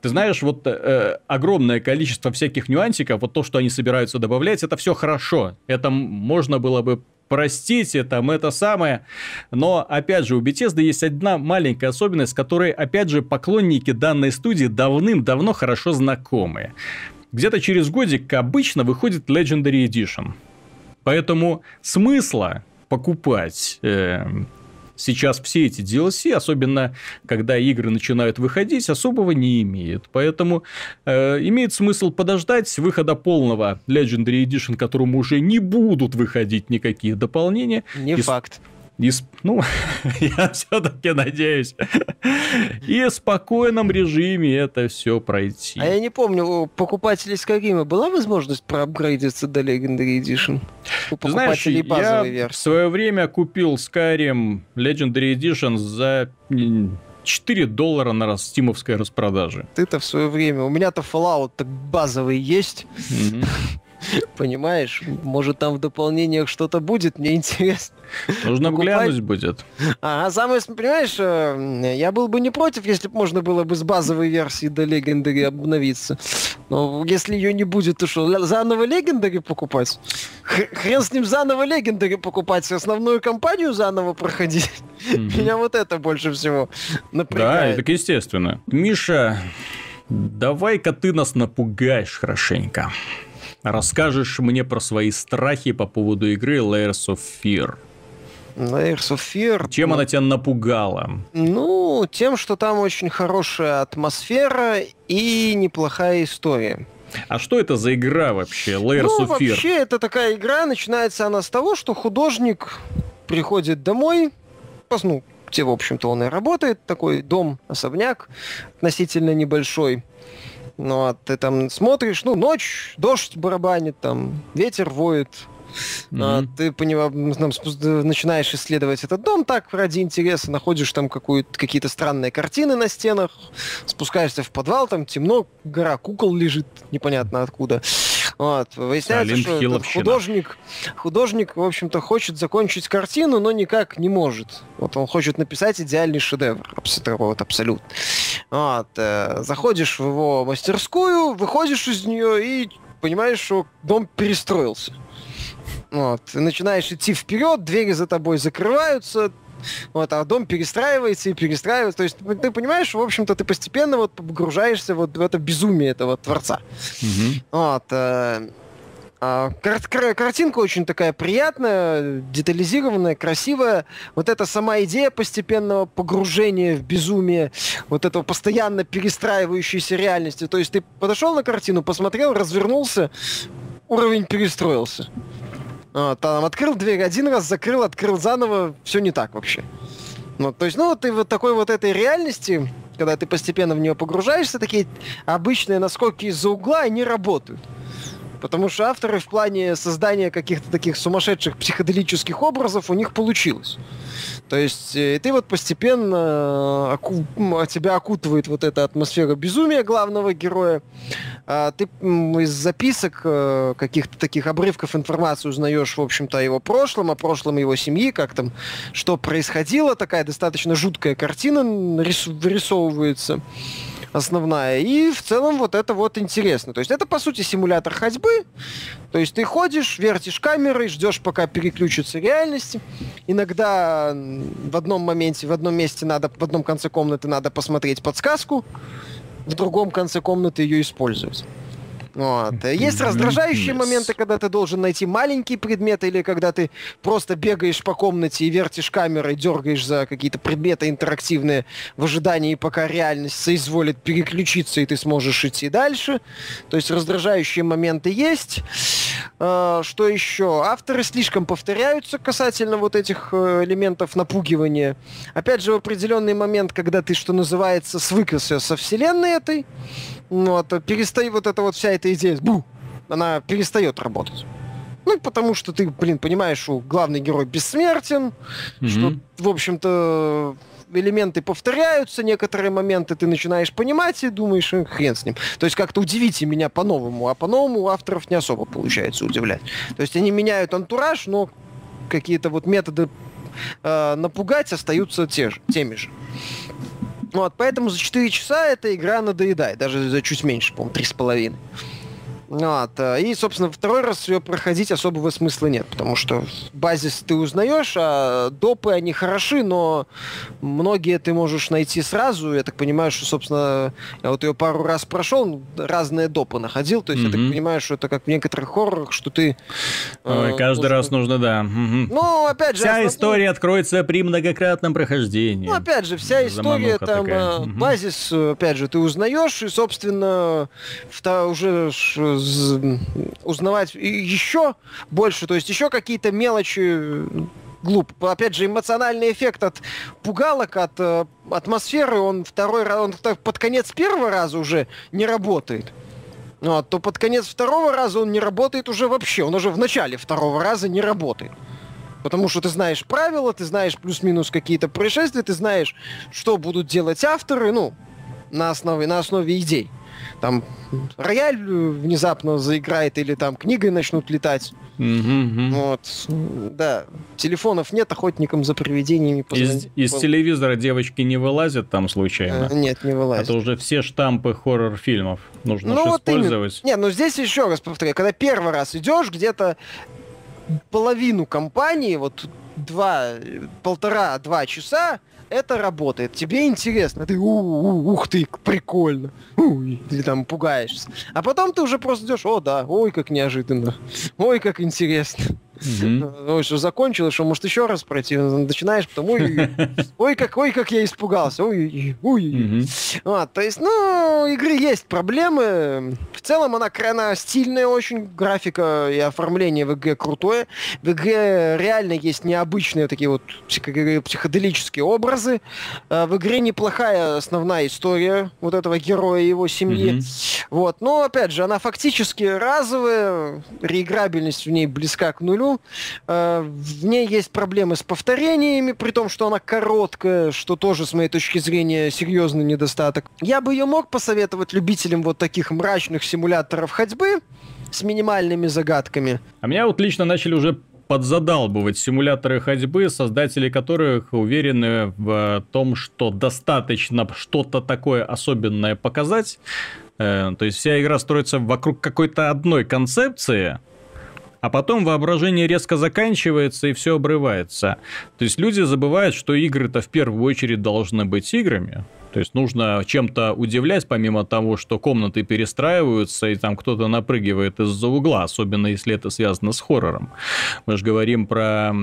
ты знаешь, вот э, огромное количество всяких нюансиков, вот то, что они собираются добавлять, это все хорошо. Это можно было бы простите, там это самое. Но, опять же, у Bethesda есть одна маленькая особенность, которой, опять же, поклонники данной студии давным-давно хорошо знакомы. Где-то через годик обычно выходит Legendary Edition. Поэтому смысла покупать э, сейчас все эти DLC, особенно когда игры начинают выходить, особого не имеют. Поэтому э, имеет смысл подождать выхода полного Legendary Edition, которому уже не будут выходить никакие дополнения. Не и факт и, ну, я все-таки надеюсь, и в спокойном режиме это все пройти. А я не помню, у покупателей Skyrim была возможность проапгрейдиться до Legendary Edition? У Знаешь, я версии? в свое время купил Skyrim Legendary Edition за 4 доллара на стимовской распродаже. Ты-то в свое время. У меня-то Fallout так базовый есть. Mm-hmm. Понимаешь? Может, там в дополнениях что-то будет, мне интересно. Нужно глянуть будет. А, самое, понимаешь, э, я был бы не против, если бы можно было бы с базовой версии до Legendary обновиться. Но если ее не будет, то что, заново Legendary покупать? Хрен с ним заново Legendary покупать, основную кампанию заново проходить. Меня вот это больше всего напрягает. Да, так естественно. Миша, давай-ка ты нас напугаешь хорошенько расскажешь мне про свои страхи по поводу игры Layers of Fear. Layers of Fear. Чем ну, она тебя напугала? Ну, тем, что там очень хорошая атмосфера и неплохая история. А что это за игра вообще, Layers ну, of Fear? вообще, это такая игра, начинается она с того, что художник приходит домой, ну, где, в общем-то, он и работает, такой дом, особняк относительно небольшой. Ну, а ты там смотришь, ну, ночь, дождь барабанит, там, ветер воет, Mm-hmm. А, ты понимаешь, там, начинаешь исследовать этот дом так ради интереса, находишь там какие-то странные картины на стенах, спускаешься в подвал, там темно, гора кукол лежит, непонятно откуда. Вот. Выясняется, Алин что этот художник, художник, в общем-то, хочет закончить картину, но никак не может. Вот он хочет написать идеальный шедевр. Вот, абсолютно. Вот. Э, заходишь в его мастерскую, выходишь из нее и понимаешь, что дом перестроился. Вот. Ты начинаешь идти вперед, двери за тобой закрываются, вот, а дом перестраивается и перестраивается. То есть ты понимаешь, в общем-то, ты постепенно вот погружаешься вот в это безумие этого творца. Mm-hmm. Вот. Э, а, кар- кар- картинка очень такая приятная, детализированная, красивая. Вот эта сама идея постепенного погружения в безумие, вот этого постоянно перестраивающейся реальности. То есть ты подошел на картину, посмотрел, развернулся, уровень перестроился. А, там открыл дверь один раз, закрыл, открыл заново, все не так вообще. Ну, то есть, ну, ты вот такой вот этой реальности, когда ты постепенно в нее погружаешься, такие обычные наскоки из-за угла, они работают. Потому что авторы в плане создания каких-то таких сумасшедших психоделических образов у них получилось. То есть э, ты вот постепенно э, оку... тебя окутывает вот эта атмосфера безумия главного героя. А ты из записок э, каких-то таких обрывков информации узнаешь, в общем-то, о его прошлом, о прошлом его семьи, как там, что происходило. Такая достаточно жуткая картина вырисовывается основная. И в целом вот это вот интересно. То есть это, по сути, симулятор ходьбы. То есть ты ходишь, вертишь камерой, ждешь, пока переключится реальность. Иногда в одном моменте, в одном месте надо, в одном конце комнаты надо посмотреть подсказку, в другом конце комнаты ее использовать. Вот. Есть раздражающие yes. моменты, когда ты должен найти маленький предмет, или когда ты просто бегаешь по комнате и вертишь камерой, дергаешь за какие-то предметы интерактивные в ожидании, пока реальность соизволит переключиться, и ты сможешь идти дальше. То есть раздражающие моменты есть. А, что еще? Авторы слишком повторяются касательно вот этих э, элементов напугивания. Опять же, в определенный момент, когда ты, что называется, свыкался со вселенной этой, вот, перестает вот эта вот вся эта идея, бу, она перестает работать. Ну, потому что ты, блин, понимаешь, что главный герой бессмертен, mm-hmm. что, в общем-то, элементы повторяются, некоторые моменты ты начинаешь понимать и думаешь, хрен с ним. То есть как-то удивите меня по-новому, а по-новому у авторов не особо получается удивлять. То есть они меняют антураж, но какие-то вот методы э, напугать остаются те же, теми же. Вот, поэтому за 4 часа эта игра надоедает, даже за чуть меньше, по-моему, 3,5. Вот. Э, и, собственно, второй раз ее проходить особого смысла нет, потому что базис ты узнаешь, а допы, они хороши, но многие ты можешь найти сразу. Я так понимаю, что, собственно, я вот ее пару раз прошел, разные допы находил, то есть mm-hmm. я так понимаю, что это как в некоторых хоррорах, что ты... Э, Ой, э, каждый нужно... раз нужно, да. Угу. Ну, опять же... Вся основной... история откроется при многократном прохождении. Ну, опять же, вся история, Замануха там, такая. базис, опять же, ты узнаешь, и, собственно, уже узнавать еще больше, то есть еще какие-то мелочи глупо. Опять же, эмоциональный эффект от пугалок, от э, атмосферы, он второй раз, он под конец первого раза уже не работает. Ну, а то под конец второго раза он не работает уже вообще. Он уже в начале второго раза не работает. Потому что ты знаешь правила, ты знаешь плюс-минус какие-то происшествия, ты знаешь, что будут делать авторы, ну, на основе, на основе идей там рояль внезапно заиграет или там книгой начнут летать. Mm-hmm. Вот. Да. Телефонов нет, охотникам за привидениями позвонить. Из, из телевизора девочки не вылазят там случайно? А, нет, не вылазят. Это уже все штампы хоррор-фильмов. Нужно ну, вот использовать. Именно. Нет, ну здесь еще раз повторяю, когда первый раз идешь, где-то половину компании, вот два, полтора-два часа это работает, тебе интересно, ты у ух ты, прикольно, у ты там пугаешься. А потом ты уже просто идешь, о да, ой, как неожиданно, ой, как интересно. Ну, что закончилось, что может еще раз пройти. Начинаешь, потом, ой, ой, как, ой, как я испугался. Ой, ой. Вот, то есть, ну, игры есть проблемы. В целом она, она стильная очень, графика и оформление в игре крутое. В игре реально есть необычные такие вот психоделические образы. А, в игре неплохая основная история вот этого героя и его семьи. Вот, но, опять же, она фактически разовая, реиграбельность в ней близка к нулю. А, в ней есть проблемы с повторениями, при том, что она короткая, что тоже, с моей точки зрения, серьезный недостаток. Я бы ее мог посоветовать любителям вот таких мрачных симуляторов ходьбы с минимальными загадками. А меня вот лично начали уже подзадалбывать симуляторы ходьбы, создатели которых уверены в том, что достаточно что-то такое особенное показать. Э, то есть вся игра строится вокруг какой-то одной концепции, а потом воображение резко заканчивается и все обрывается. То есть люди забывают, что игры-то в первую очередь должны быть играми. То есть нужно чем-то удивлять, помимо того, что комнаты перестраиваются, и там кто-то напрыгивает из-за угла, особенно если это связано с хоррором. Мы же говорим про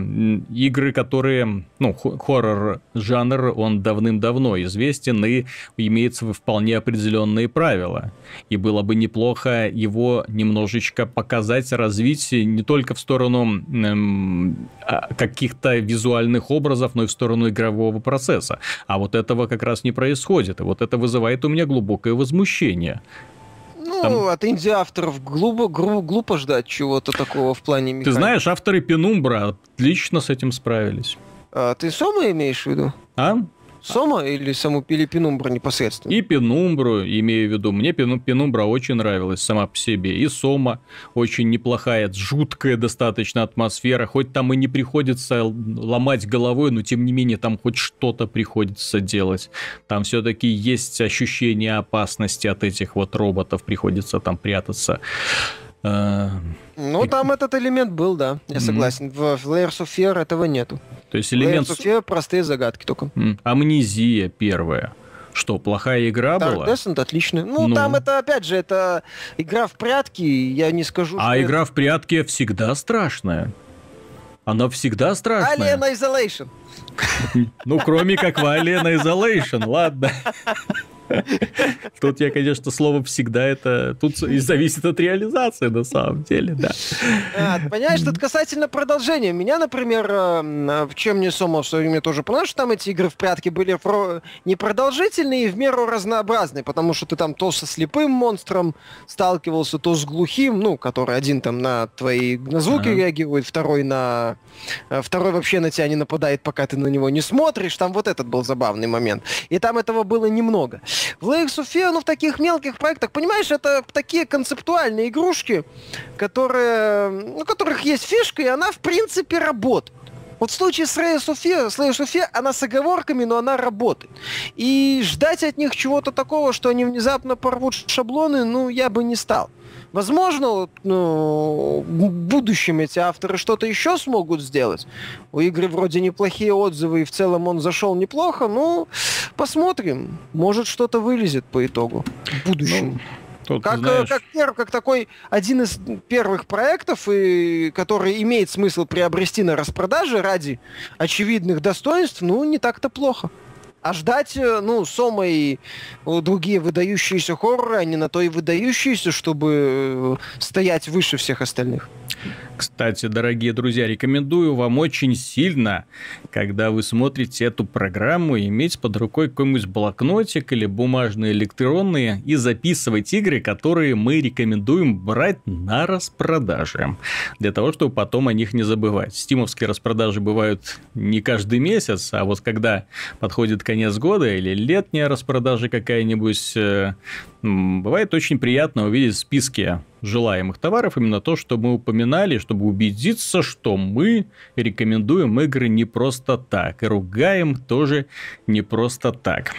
игры, которые... Ну, хоррор-жанр, он давным-давно известен и имеется вполне определенные правила. И было бы неплохо его немножечко показать, развить не только в сторону эм, каких-то визуальных образов, но и в сторону игрового процесса. А вот этого как раз не происходит происходит. И вот это вызывает у меня глубокое возмущение. Ну, Там... от инди-авторов глупо, глупо ждать чего-то такого в плане механики. Ты знаешь, авторы Пенумбра отлично с этим справились. А, ты Сома имеешь в виду? А? Сома или саму или Пенумбру непосредственно? И Пенумбру, имею в виду. Мне Пенумбра очень нравилась сама по себе. И Сома очень неплохая, жуткая достаточно атмосфера. Хоть там и не приходится ломать головой, но тем не менее там хоть что-то приходится делать. Там все-таки есть ощущение опасности от этих вот роботов. Приходится там прятаться. А, ну, там этот элемент был, да, я согласен. В Layers of Fear этого нету. То есть элемент... Layers of Fear простые загадки только. Амнезия первая. Что, плохая игра Dark была? Descent отличная. Ну, ну, там это, опять же, это игра в прятки, я не скажу, А игра это... в прятки всегда страшная. Она всегда страшная. Alien Isolation. Ну, кроме как в Alien Isolation, ладно. Тут я, конечно, слово всегда это... Тут и зависит от реализации, на самом деле, да. А, понимаешь, тут касательно продолжения. Меня, например, э, в чем мне Сома в свое время тоже понравилось, что там эти игры в прятки были непродолжительные и в меру разнообразные, потому что ты там то со слепым монстром сталкивался, то с глухим, ну, который один там на твои на звуки ага. реагирует, второй на... Э, второй вообще на тебя не нападает, пока ты на него не смотришь. Там вот этот был забавный момент. И там этого было немного. В Layers of Fear, ну, в таких мелких проектах, понимаешь, это такие концептуальные игрушки, которые, ну, которых есть фишка, и она, в принципе, работает. Вот в случае с of Fear, с of Fear, она с оговорками, но она работает. И ждать от них чего-то такого, что они внезапно порвут шаблоны, ну, я бы не стал. Возможно, ну, в будущем эти авторы что-то еще смогут сделать. У игры вроде неплохие отзывы, и в целом он зашел неплохо. Ну, посмотрим. Может, что-то вылезет по итогу в будущем. Ну... Тут, как, знаешь... как, пер, как такой один из первых проектов, и, который имеет смысл приобрести на распродаже ради очевидных достоинств, ну, не так-то плохо. А ждать, э, ну, Сома и другие выдающиеся хорроры, они на то и выдающиеся, чтобы э, стоять выше всех остальных. Кстати, дорогие друзья, рекомендую вам очень сильно, когда вы смотрите эту программу, иметь под рукой какой-нибудь блокнотик или бумажные электронные и записывать игры, которые мы рекомендуем брать на распродаже. Для того, чтобы потом о них не забывать. Стимовские распродажи бывают не каждый месяц, а вот когда подходит конец года или летняя распродажа какая-нибудь, э, бывает очень приятно увидеть списки желаемых товаров, именно то, что мы упоминали, чтобы убедиться, что мы рекомендуем игры не просто так, и ругаем тоже не просто так.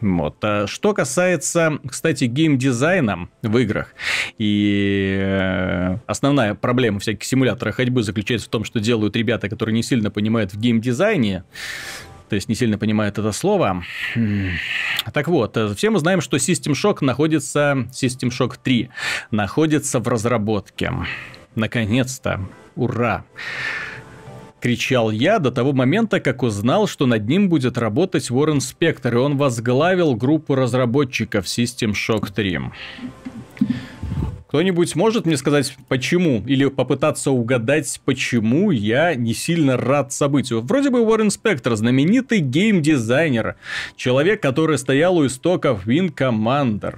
Вот. А что касается, кстати, геймдизайна в играх, и э, основная проблема всяких симуляторов ходьбы заключается в том, что делают ребята, которые не сильно понимают в геймдизайне, то есть не сильно понимают это слово. Так вот, э, все мы знаем, что System Shock находится, System Shock 3 находится в разработке. Наконец-то Ура! кричал я до того момента, как узнал, что над ним будет работать Уоррен Спектр, и он возглавил группу разработчиков System Shock 3. Кто-нибудь может мне сказать, почему? Или попытаться угадать, почему я не сильно рад событию? Вроде бы Уоррен Спектр, знаменитый геймдизайнер, человек, который стоял у истоков Wing Commander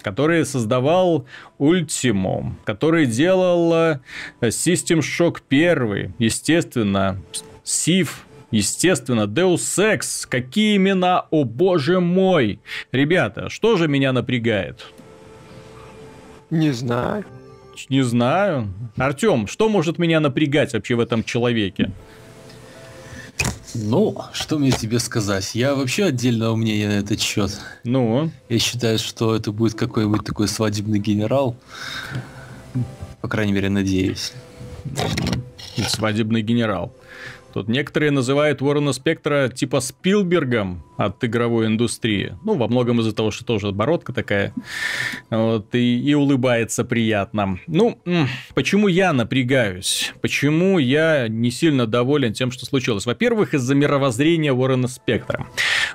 который создавал Ultimo, который делал э, System Shock 1, естественно, Civ, Естественно, Deus Ex. Какие имена, о боже мой! Ребята, что же меня напрягает? Не знаю. Не знаю. Артем, что может меня напрягать вообще в этом человеке? Ну, что мне тебе сказать? Я вообще отдельного мнения на этот счет. Ну? Я считаю, что это будет какой-нибудь такой свадебный генерал. По крайней мере, надеюсь. Свадебный генерал. Тут некоторые называют Уоррена Спектра типа Спилбергом от игровой индустрии. Ну, во многом из-за того, что тоже бородка такая. Вот, и, и улыбается приятно. Ну, почему я напрягаюсь? Почему я не сильно доволен тем, что случилось? Во-первых, из-за мировоззрения Уоррена Спектра.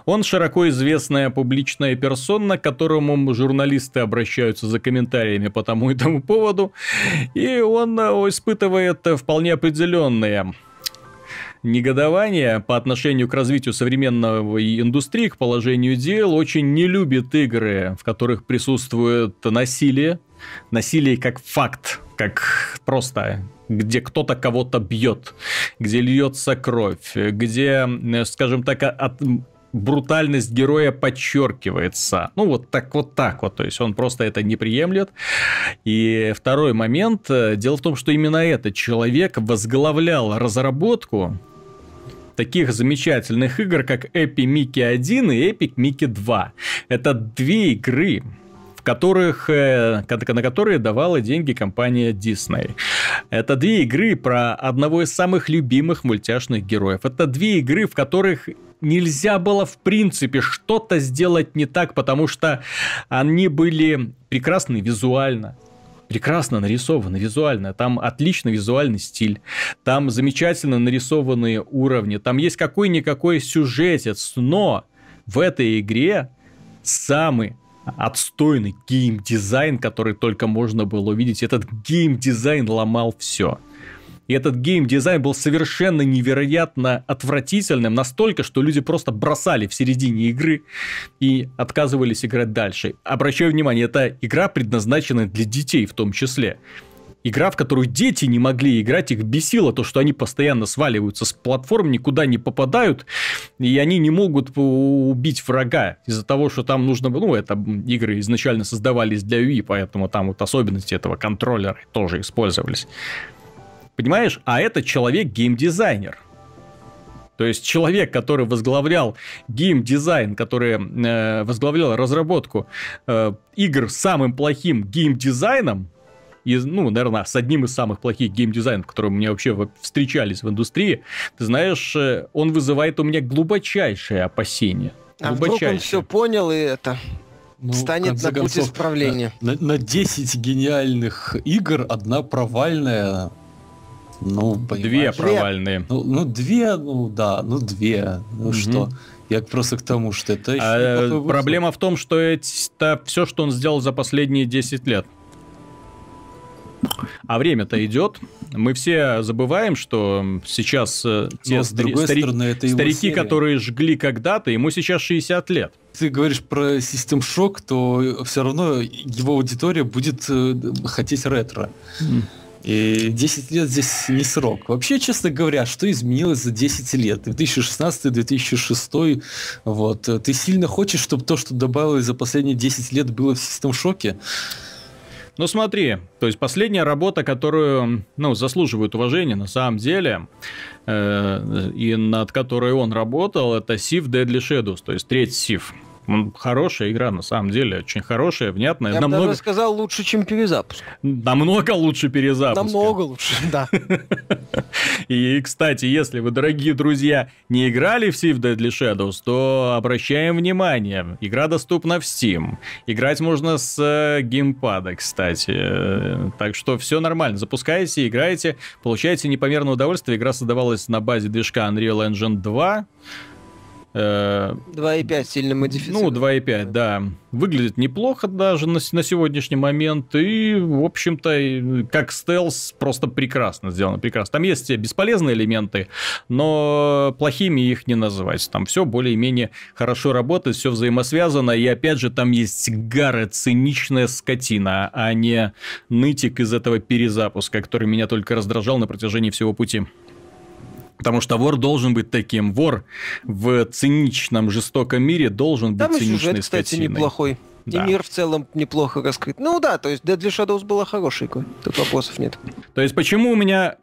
Он широко известная публичная персона, к которому журналисты обращаются за комментариями по тому и тому поводу. И он э, испытывает вполне определенные негодование по отношению к развитию современной индустрии, к положению дел, очень не любит игры, в которых присутствует насилие. Насилие как факт, как просто где кто-то кого-то бьет, где льется кровь, где, скажем так, от брутальность героя подчеркивается. Ну, вот так вот так вот. То есть он просто это не приемлет. И второй момент. Дело в том, что именно этот человек возглавлял разработку таких замечательных игр, как Epic Mickey 1 и Epic Mickey 2. Это две игры, которых, э, на которые давала деньги компания Disney. Это две игры про одного из самых любимых мультяшных героев. Это две игры, в которых нельзя было в принципе что-то сделать не так, потому что они были прекрасны визуально, прекрасно нарисовано визуально, там отличный визуальный стиль, там замечательно нарисованные уровни, там есть какой-никакой сюжетец, но в этой игре самый отстойный геймдизайн, который только можно было увидеть. Этот геймдизайн ломал все. И этот геймдизайн был совершенно невероятно отвратительным, настолько, что люди просто бросали в середине игры и отказывались играть дальше. Обращаю внимание, это игра предназначена для детей в том числе. Игра, в которую дети не могли играть, их бесило то, что они постоянно сваливаются с платформ, никуда не попадают, и они не могут убить врага из-за того, что там нужно. Ну, это игры изначально создавались для Wii, поэтому там вот особенности этого контроллера тоже использовались. Понимаешь? А это человек геймдизайнер. То есть человек, который возглавлял геймдизайн, который э, возглавлял разработку э, игр с самым плохим геймдизайном, из, ну, наверное, с одним из самых плохих геймдизайнов, которые мне вообще встречались в индустрии, ты знаешь, э, он вызывает у меня глубочайшее опасение. А вдруг он все понял и это ну, станет на путь исправления. На, на 10 гениальных игр одна провальная ну, Две провальные. Ну, ну, две, ну да, ну две. Ну угу. что? Я просто к тому, что это еще а, Проблема в том, что это все, что он сделал за последние 10 лет. А время-то идет. Мы все забываем, что сейчас э, те стари- стари- стороны, это старики, которые жгли когда-то, ему сейчас 60 лет. Ты говоришь про System Shock, то все равно его аудитория будет э, хотеть ретро. Mm. И 10 лет здесь не срок. Вообще, честно говоря, что изменилось за 10 лет? 2016-2006, вот. Ты сильно хочешь, чтобы то, что добавилось за последние 10 лет, было в систем шоке? Ну смотри, то есть последняя работа, которую, ну, заслуживает уважения на самом деле, э, и над которой он работал, это Civ Deadly Shadows, то есть треть Civ. Хорошая игра, на самом деле, очень хорошая, внятная. Я намного... бы даже сказал, лучше, чем перезапуск. Намного лучше перезапуска. Намного лучше, да. И, кстати, если вы, дорогие друзья, не играли в Sea Deadly Shadows, то обращаем внимание, игра доступна в Steam. Играть можно с э, геймпада, кстати. Так что все нормально. Запускайте, играете, получаете непомерное удовольствие. Игра создавалась на базе движка Unreal Engine 2. 2.5 э, сильно модифицирован. Ну, 2.5, да. Выглядит неплохо даже на, на сегодняшний момент. И, в общем-то, как стелс, просто прекрасно сделано. Прекрасно. Там есть бесполезные элементы, но плохими их не называть. Там все более-менее хорошо работает, все взаимосвязано. И, опять же, там есть гары, циничная скотина, а не нытик из этого перезапуска, который меня только раздражал на протяжении всего пути. Потому что вор должен быть таким. Вор в циничном, жестоком мире должен Там быть циничной сюжет, кстати, скотиной. неплохой. Да. И мир в целом неплохо раскрыт. Ну да, то есть Deadly Shadows была хорошей игрой. Тут вопросов нет. То есть почему у меня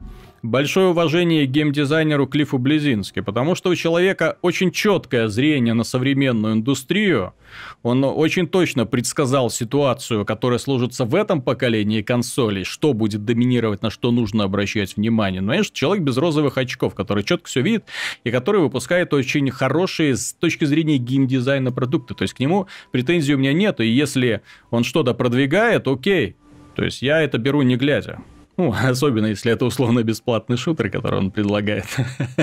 Большое уважение геймдизайнеру Клиффу Близински, потому что у человека очень четкое зрение на современную индустрию. Он очень точно предсказал ситуацию, которая сложится в этом поколении консолей, что будет доминировать, на что нужно обращать внимание. Ну, знаешь, человек без розовых очков, который четко все видит и который выпускает очень хорошие с точки зрения геймдизайна продукты. То есть к нему претензий у меня нет, и если он что-то продвигает, окей. То есть я это беру не глядя. Ну, особенно если это условно бесплатный шутер, который он предлагает.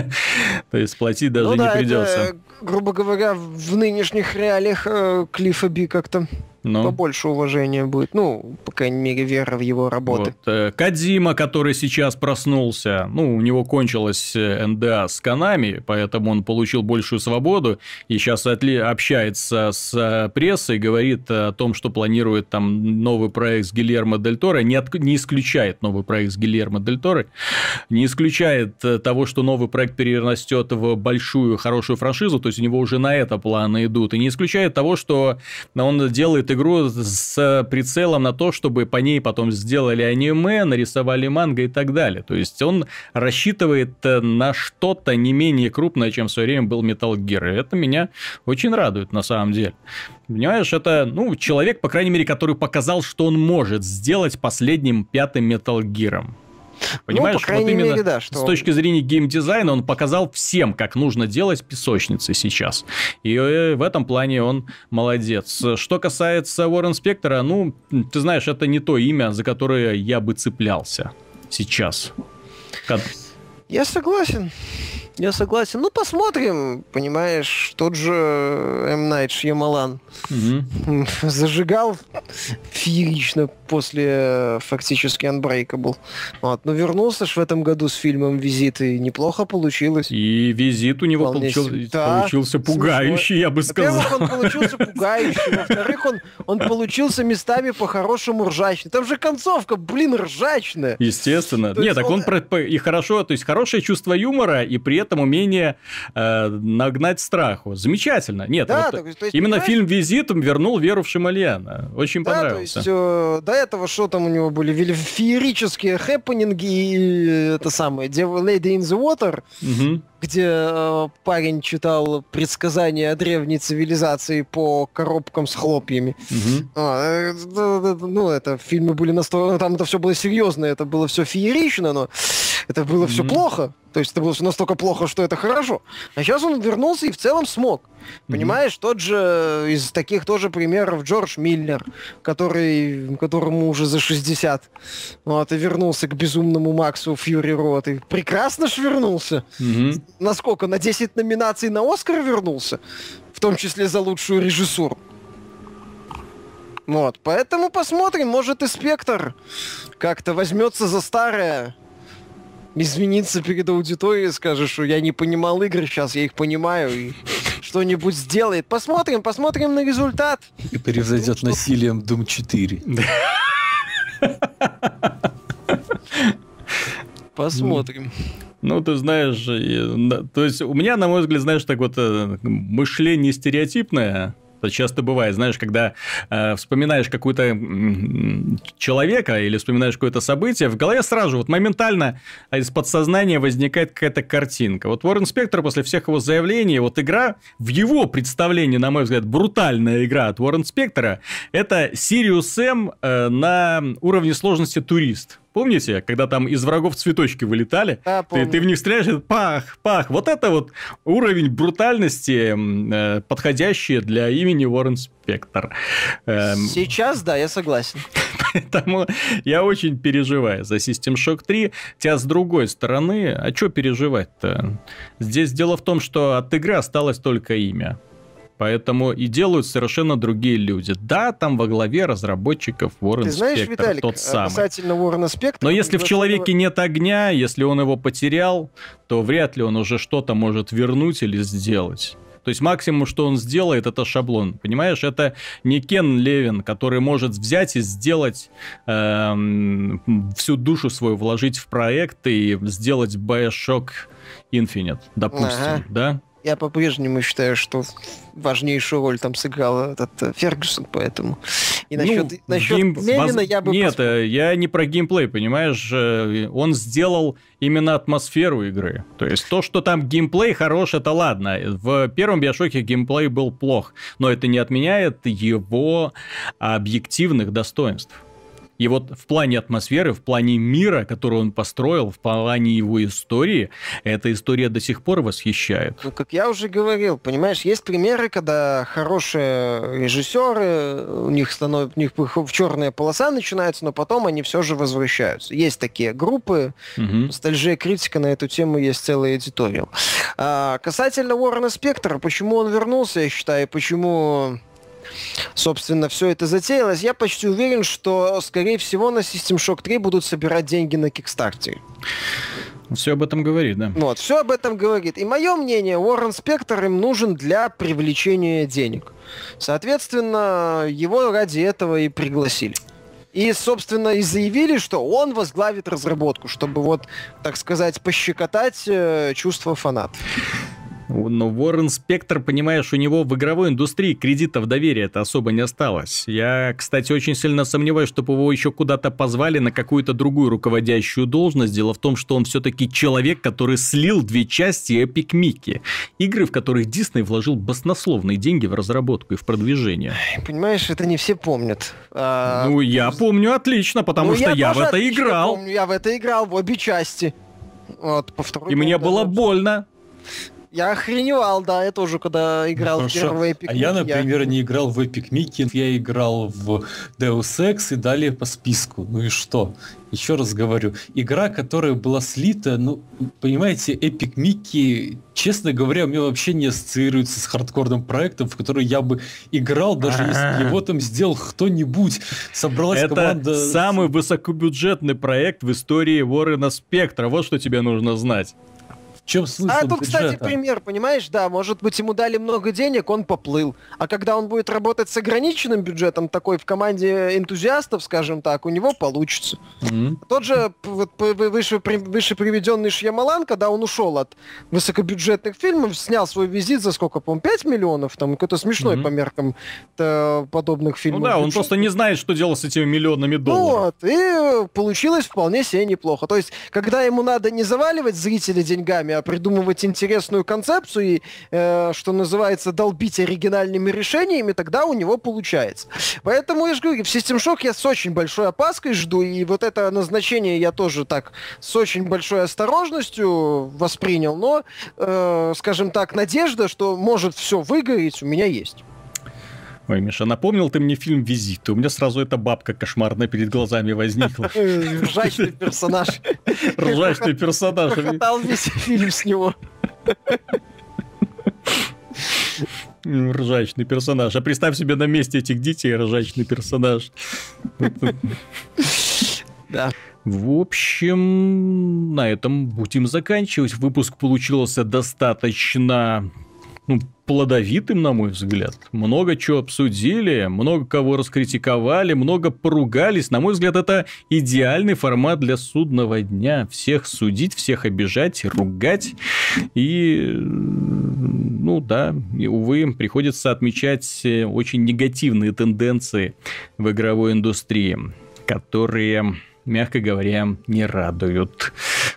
То есть платить даже ну, не да, придется. Это, грубо говоря, в нынешних реалиях э, Клиффа Би как-то ну. побольше уважения будет. Ну, по крайней мере, вера в его работы. Вот. Э, Кадзима, который сейчас проснулся, ну, у него кончилась э, НДА с Канами, поэтому он получил большую свободу и сейчас общается с э, прессой, говорит о том, что планирует там новый проект с Гильермо Дель Торо, не, от... не исключает новый проект с Гильермо Дель Торо, не исключает того, что новый проект перерастет в большую хорошую франшизу, то есть у него уже на это планы идут, и не исключает того, что он делает игру с прицелом на то, чтобы по ней потом сделали аниме, нарисовали манго и так далее. То есть он рассчитывает э, на что-то не менее крупное, чем в свое время был Metal Gear. И это меня очень радует на самом деле. Понимаешь, это ну, человек, по крайней мере, который показал, что он может сделать последним пятым Metal Gear. Понимаешь, ну, по крайней вот именно мере, да, что... с точки зрения геймдизайна он показал всем, как нужно делать песочницы сейчас. И э, в этом плане он молодец. Что касается Уоррен Спектора, ну, ты знаешь, это не то имя, за которое я бы цеплялся сейчас. Я согласен. Я согласен. Ну, посмотрим, понимаешь, тот же М. Найт Шьямалан угу. зажигал феерично после э, фактически Unbreakable. Вот. Но вернулся ж в этом году с фильмом «Визит», и неплохо получилось. И «Визит» у него получил, да, получился пугающий, я бы сказал. Во-первых, он получился пугающий. Во-вторых, он, он получился местами по-хорошему ржачный. Там же концовка, блин, ржачная. Естественно. То Нет, так он, он и хорошо, то есть хорошее чувство юмора, и при этом умение э, нагнать страху. Замечательно. Нет, да, вот то есть, именно фильм «Визит» вернул веру в Шамальяна. Очень да, понравился. То есть, э, да, этого, что там у него были феерические хэппенинги и это самое, Lady in the Water, угу. где э, парень читал предсказания о древней цивилизации по коробкам с хлопьями. Угу. А, э, ну, это фильмы были настолько... Там это все было серьезно, это было все феерично, но это было mm-hmm. все плохо. То есть это было все настолько плохо, что это хорошо. А сейчас он вернулся и в целом смог. Mm-hmm. Понимаешь, тот же из таких тоже примеров Джордж Миллер, который, которому уже за 60. Вот, и вернулся к безумному Максу Фьюри Рот. И прекрасно ж вернулся. Mm-hmm. Насколько? На 10 номинаций на Оскар вернулся? В том числе за лучшую режиссуру. Вот, поэтому посмотрим, может и Спектр как-то возьмется за старое извиниться перед аудиторией, скажешь, что я не понимал игры, сейчас я их понимаю, и что-нибудь сделает. Посмотрим, посмотрим на результат. И превзойдет ну, насилием Doom 4. Посмотрим. Ну, ты знаешь, то есть у меня, на мой взгляд, знаешь, так вот э, мышление стереотипное, Это часто бывает, знаешь, когда э, вспоминаешь какую-то человека или вспоминаешь какое-то событие, в голове сразу вот моментально из подсознания возникает какая-то картинка. Вот Уоррен Спектр после всех его заявлений, вот игра в его представлении, на мой взгляд, брутальная игра от Уоррен Спектора, это Сириус М э, на уровне сложности турист. Помните, когда там из врагов цветочки вылетали? Да, ты, ты в них стреляешь, пах, пах. Вот это вот уровень брутальности, э, подходящий для имени Уоррен Спектр. Эм... Сейчас, да, я согласен. Поэтому я очень переживаю за System Shock 3. Хотя с другой стороны, а что переживать-то? Здесь дело в том, что от игры осталось только имя. Поэтому и делают совершенно другие люди. Да, там во главе разработчиков Warren Ты знаешь, Spector, Виталик, тот самый. касательно Warren Spector... Но если в человеке нет огня, если он его потерял, то вряд ли он уже что-то может вернуть или сделать. То есть максимум, что он сделает, это шаблон. Понимаешь, это не Кен Левин, который может взять и сделать э, всю душу свою вложить в проект и сделать Bioshock Infinite, допустим, ага. да? Я по-прежнему считаю, что важнейшую роль там сыграл этот э, Фергюсон, поэтому... И насчет, ну, насчет гейм... Левина Воз... я бы... Нет, поспор... Э, я не про геймплей, понимаешь? Э, он сделал именно атмосферу игры. То есть то, что там геймплей хорош, это ладно. В первом Bioshock'е геймплей был плох, но это не отменяет его объективных достоинств. И вот в плане атмосферы, в плане мира, который он построил, в плане его истории, эта история до сих пор восхищает. Ну, как я уже говорил, понимаешь, есть примеры, когда хорошие режиссеры, у них становится, у них черная полоса начинается, но потом они все же возвращаются. Есть такие группы, угу. ностальжия критика на эту тему есть целый эдиториал. А, касательно Уоррена Спектора, почему он вернулся, я считаю, почему собственно, все это затеялось, я почти уверен, что, скорее всего, на System Shock 3 будут собирать деньги на Kickstarter. Все об этом говорит, да. Вот, все об этом говорит. И мое мнение, Уоррен Спектр им нужен для привлечения денег. Соответственно, его ради этого и пригласили. И, собственно, и заявили, что он возглавит разработку, чтобы вот, так сказать, пощекотать э, чувства фанатов. Но Уоррен Спектр, понимаешь, у него в игровой индустрии кредитов доверия это особо не осталось. Я, кстати, очень сильно сомневаюсь, чтобы его еще куда-то позвали на какую-то другую руководящую должность. Дело в том, что он все-таки человек, который слил две части Epic Mickey. Игры, в которых Дисней вложил баснословные деньги в разработку и в продвижение. Понимаешь, это не все помнят. А... Ну, я помню отлично, потому ну, что я, я в это играл. Помню, я в это играл в обе части. Вот, по второй, и мне было больно. Я охреневал, да, я тоже, когда играл ну, в первый Epic А я, например, я... не играл в Epic Mickey, я играл в Deus Ex и далее по списку. Ну и что? Еще раз говорю, игра, которая была слита, ну, понимаете, Epic Mickey, честно говоря, у меня вообще не ассоциируется с хардкорным проектом, в который я бы играл, даже если его там сделал кто-нибудь. Собралась Это команда... самый высокобюджетный проект в истории Ворена Спектра. Вот что тебе нужно знать чем смысл А тут, бюджета? кстати, пример, понимаешь, да, может быть, ему дали много денег, он поплыл. А когда он будет работать с ограниченным бюджетом, такой в команде энтузиастов, скажем так, у него получится. Mm-hmm. Тот же вот, выше, выше приведенный Шьямалан, когда он ушел от высокобюджетных фильмов, снял свой визит за сколько, по-моему, 5 миллионов, там, какой-то смешной mm-hmm. по меркам подобных фильмов. Ну да, он бюджет. просто не знает, что делать с этими миллионами долларов. Вот, и получилось вполне себе неплохо. То есть, когда ему надо не заваливать зрителей деньгами, а придумывать интересную концепцию и, э, что называется, долбить оригинальными решениями, тогда у него получается. Поэтому, я же говорю, в System Shock я с очень большой опаской жду, и вот это назначение я тоже так с очень большой осторожностью воспринял, но, э, скажем так, надежда, что может все выгореть, у меня есть. Ой, Миша, напомнил ты мне фильм «Визит». У меня сразу эта бабка кошмарная перед глазами возникла. Ржачный персонаж. Ржачный персонаж. Хохотал весь фильм с него. Ржачный персонаж. А представь себе на месте этих детей ржачный персонаж. Да. В общем, на этом будем заканчивать. Выпуск получился достаточно ну, плодовитым, на мой взгляд. Много чего обсудили, много кого раскритиковали, много поругались. На мой взгляд, это идеальный формат для судного дня. Всех судить, всех обижать, ругать. И, ну да, и, увы, приходится отмечать э, очень негативные тенденции в игровой индустрии, которые мягко говоря, не радуют.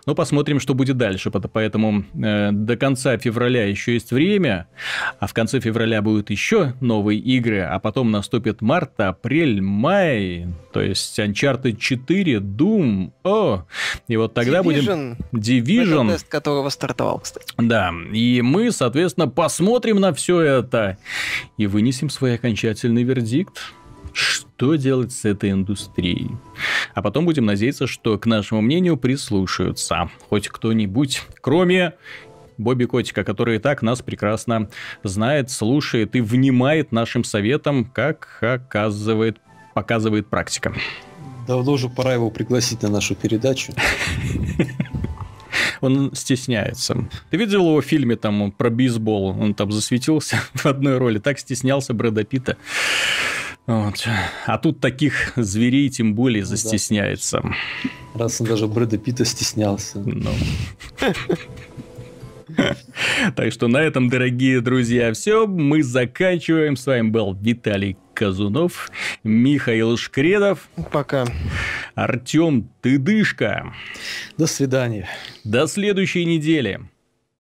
Но посмотрим, что будет дальше. Поэтому э, до конца февраля еще есть время, а в конце февраля будут еще новые игры, а потом наступит март, апрель, май, то есть Uncharted 4, Doom, о, и вот тогда Division, будем... Division. Тест которого стартовал, кстати. Да, и мы, соответственно, посмотрим на все это и вынесем свой окончательный вердикт что делать с этой индустрией. А потом будем надеяться, что к нашему мнению прислушаются хоть кто-нибудь, кроме Бобби Котика, который и так нас прекрасно знает, слушает и внимает нашим советам, как оказывает, показывает практика. Давно уже пора его пригласить на нашу передачу. Он стесняется. Ты видел его в фильме там про бейсбол? Он там засветился в одной роли. Так стеснялся Брэда Питта. Вот. А тут таких зверей тем более ну, застесняется. Раз он даже Брэда Питта стеснялся. Ну. Так что на этом, дорогие друзья, все. Мы заканчиваем. С вами был Виталий Казунов, Михаил Шкредов. Пока. Артем Тыдышко. До свидания. До следующей недели.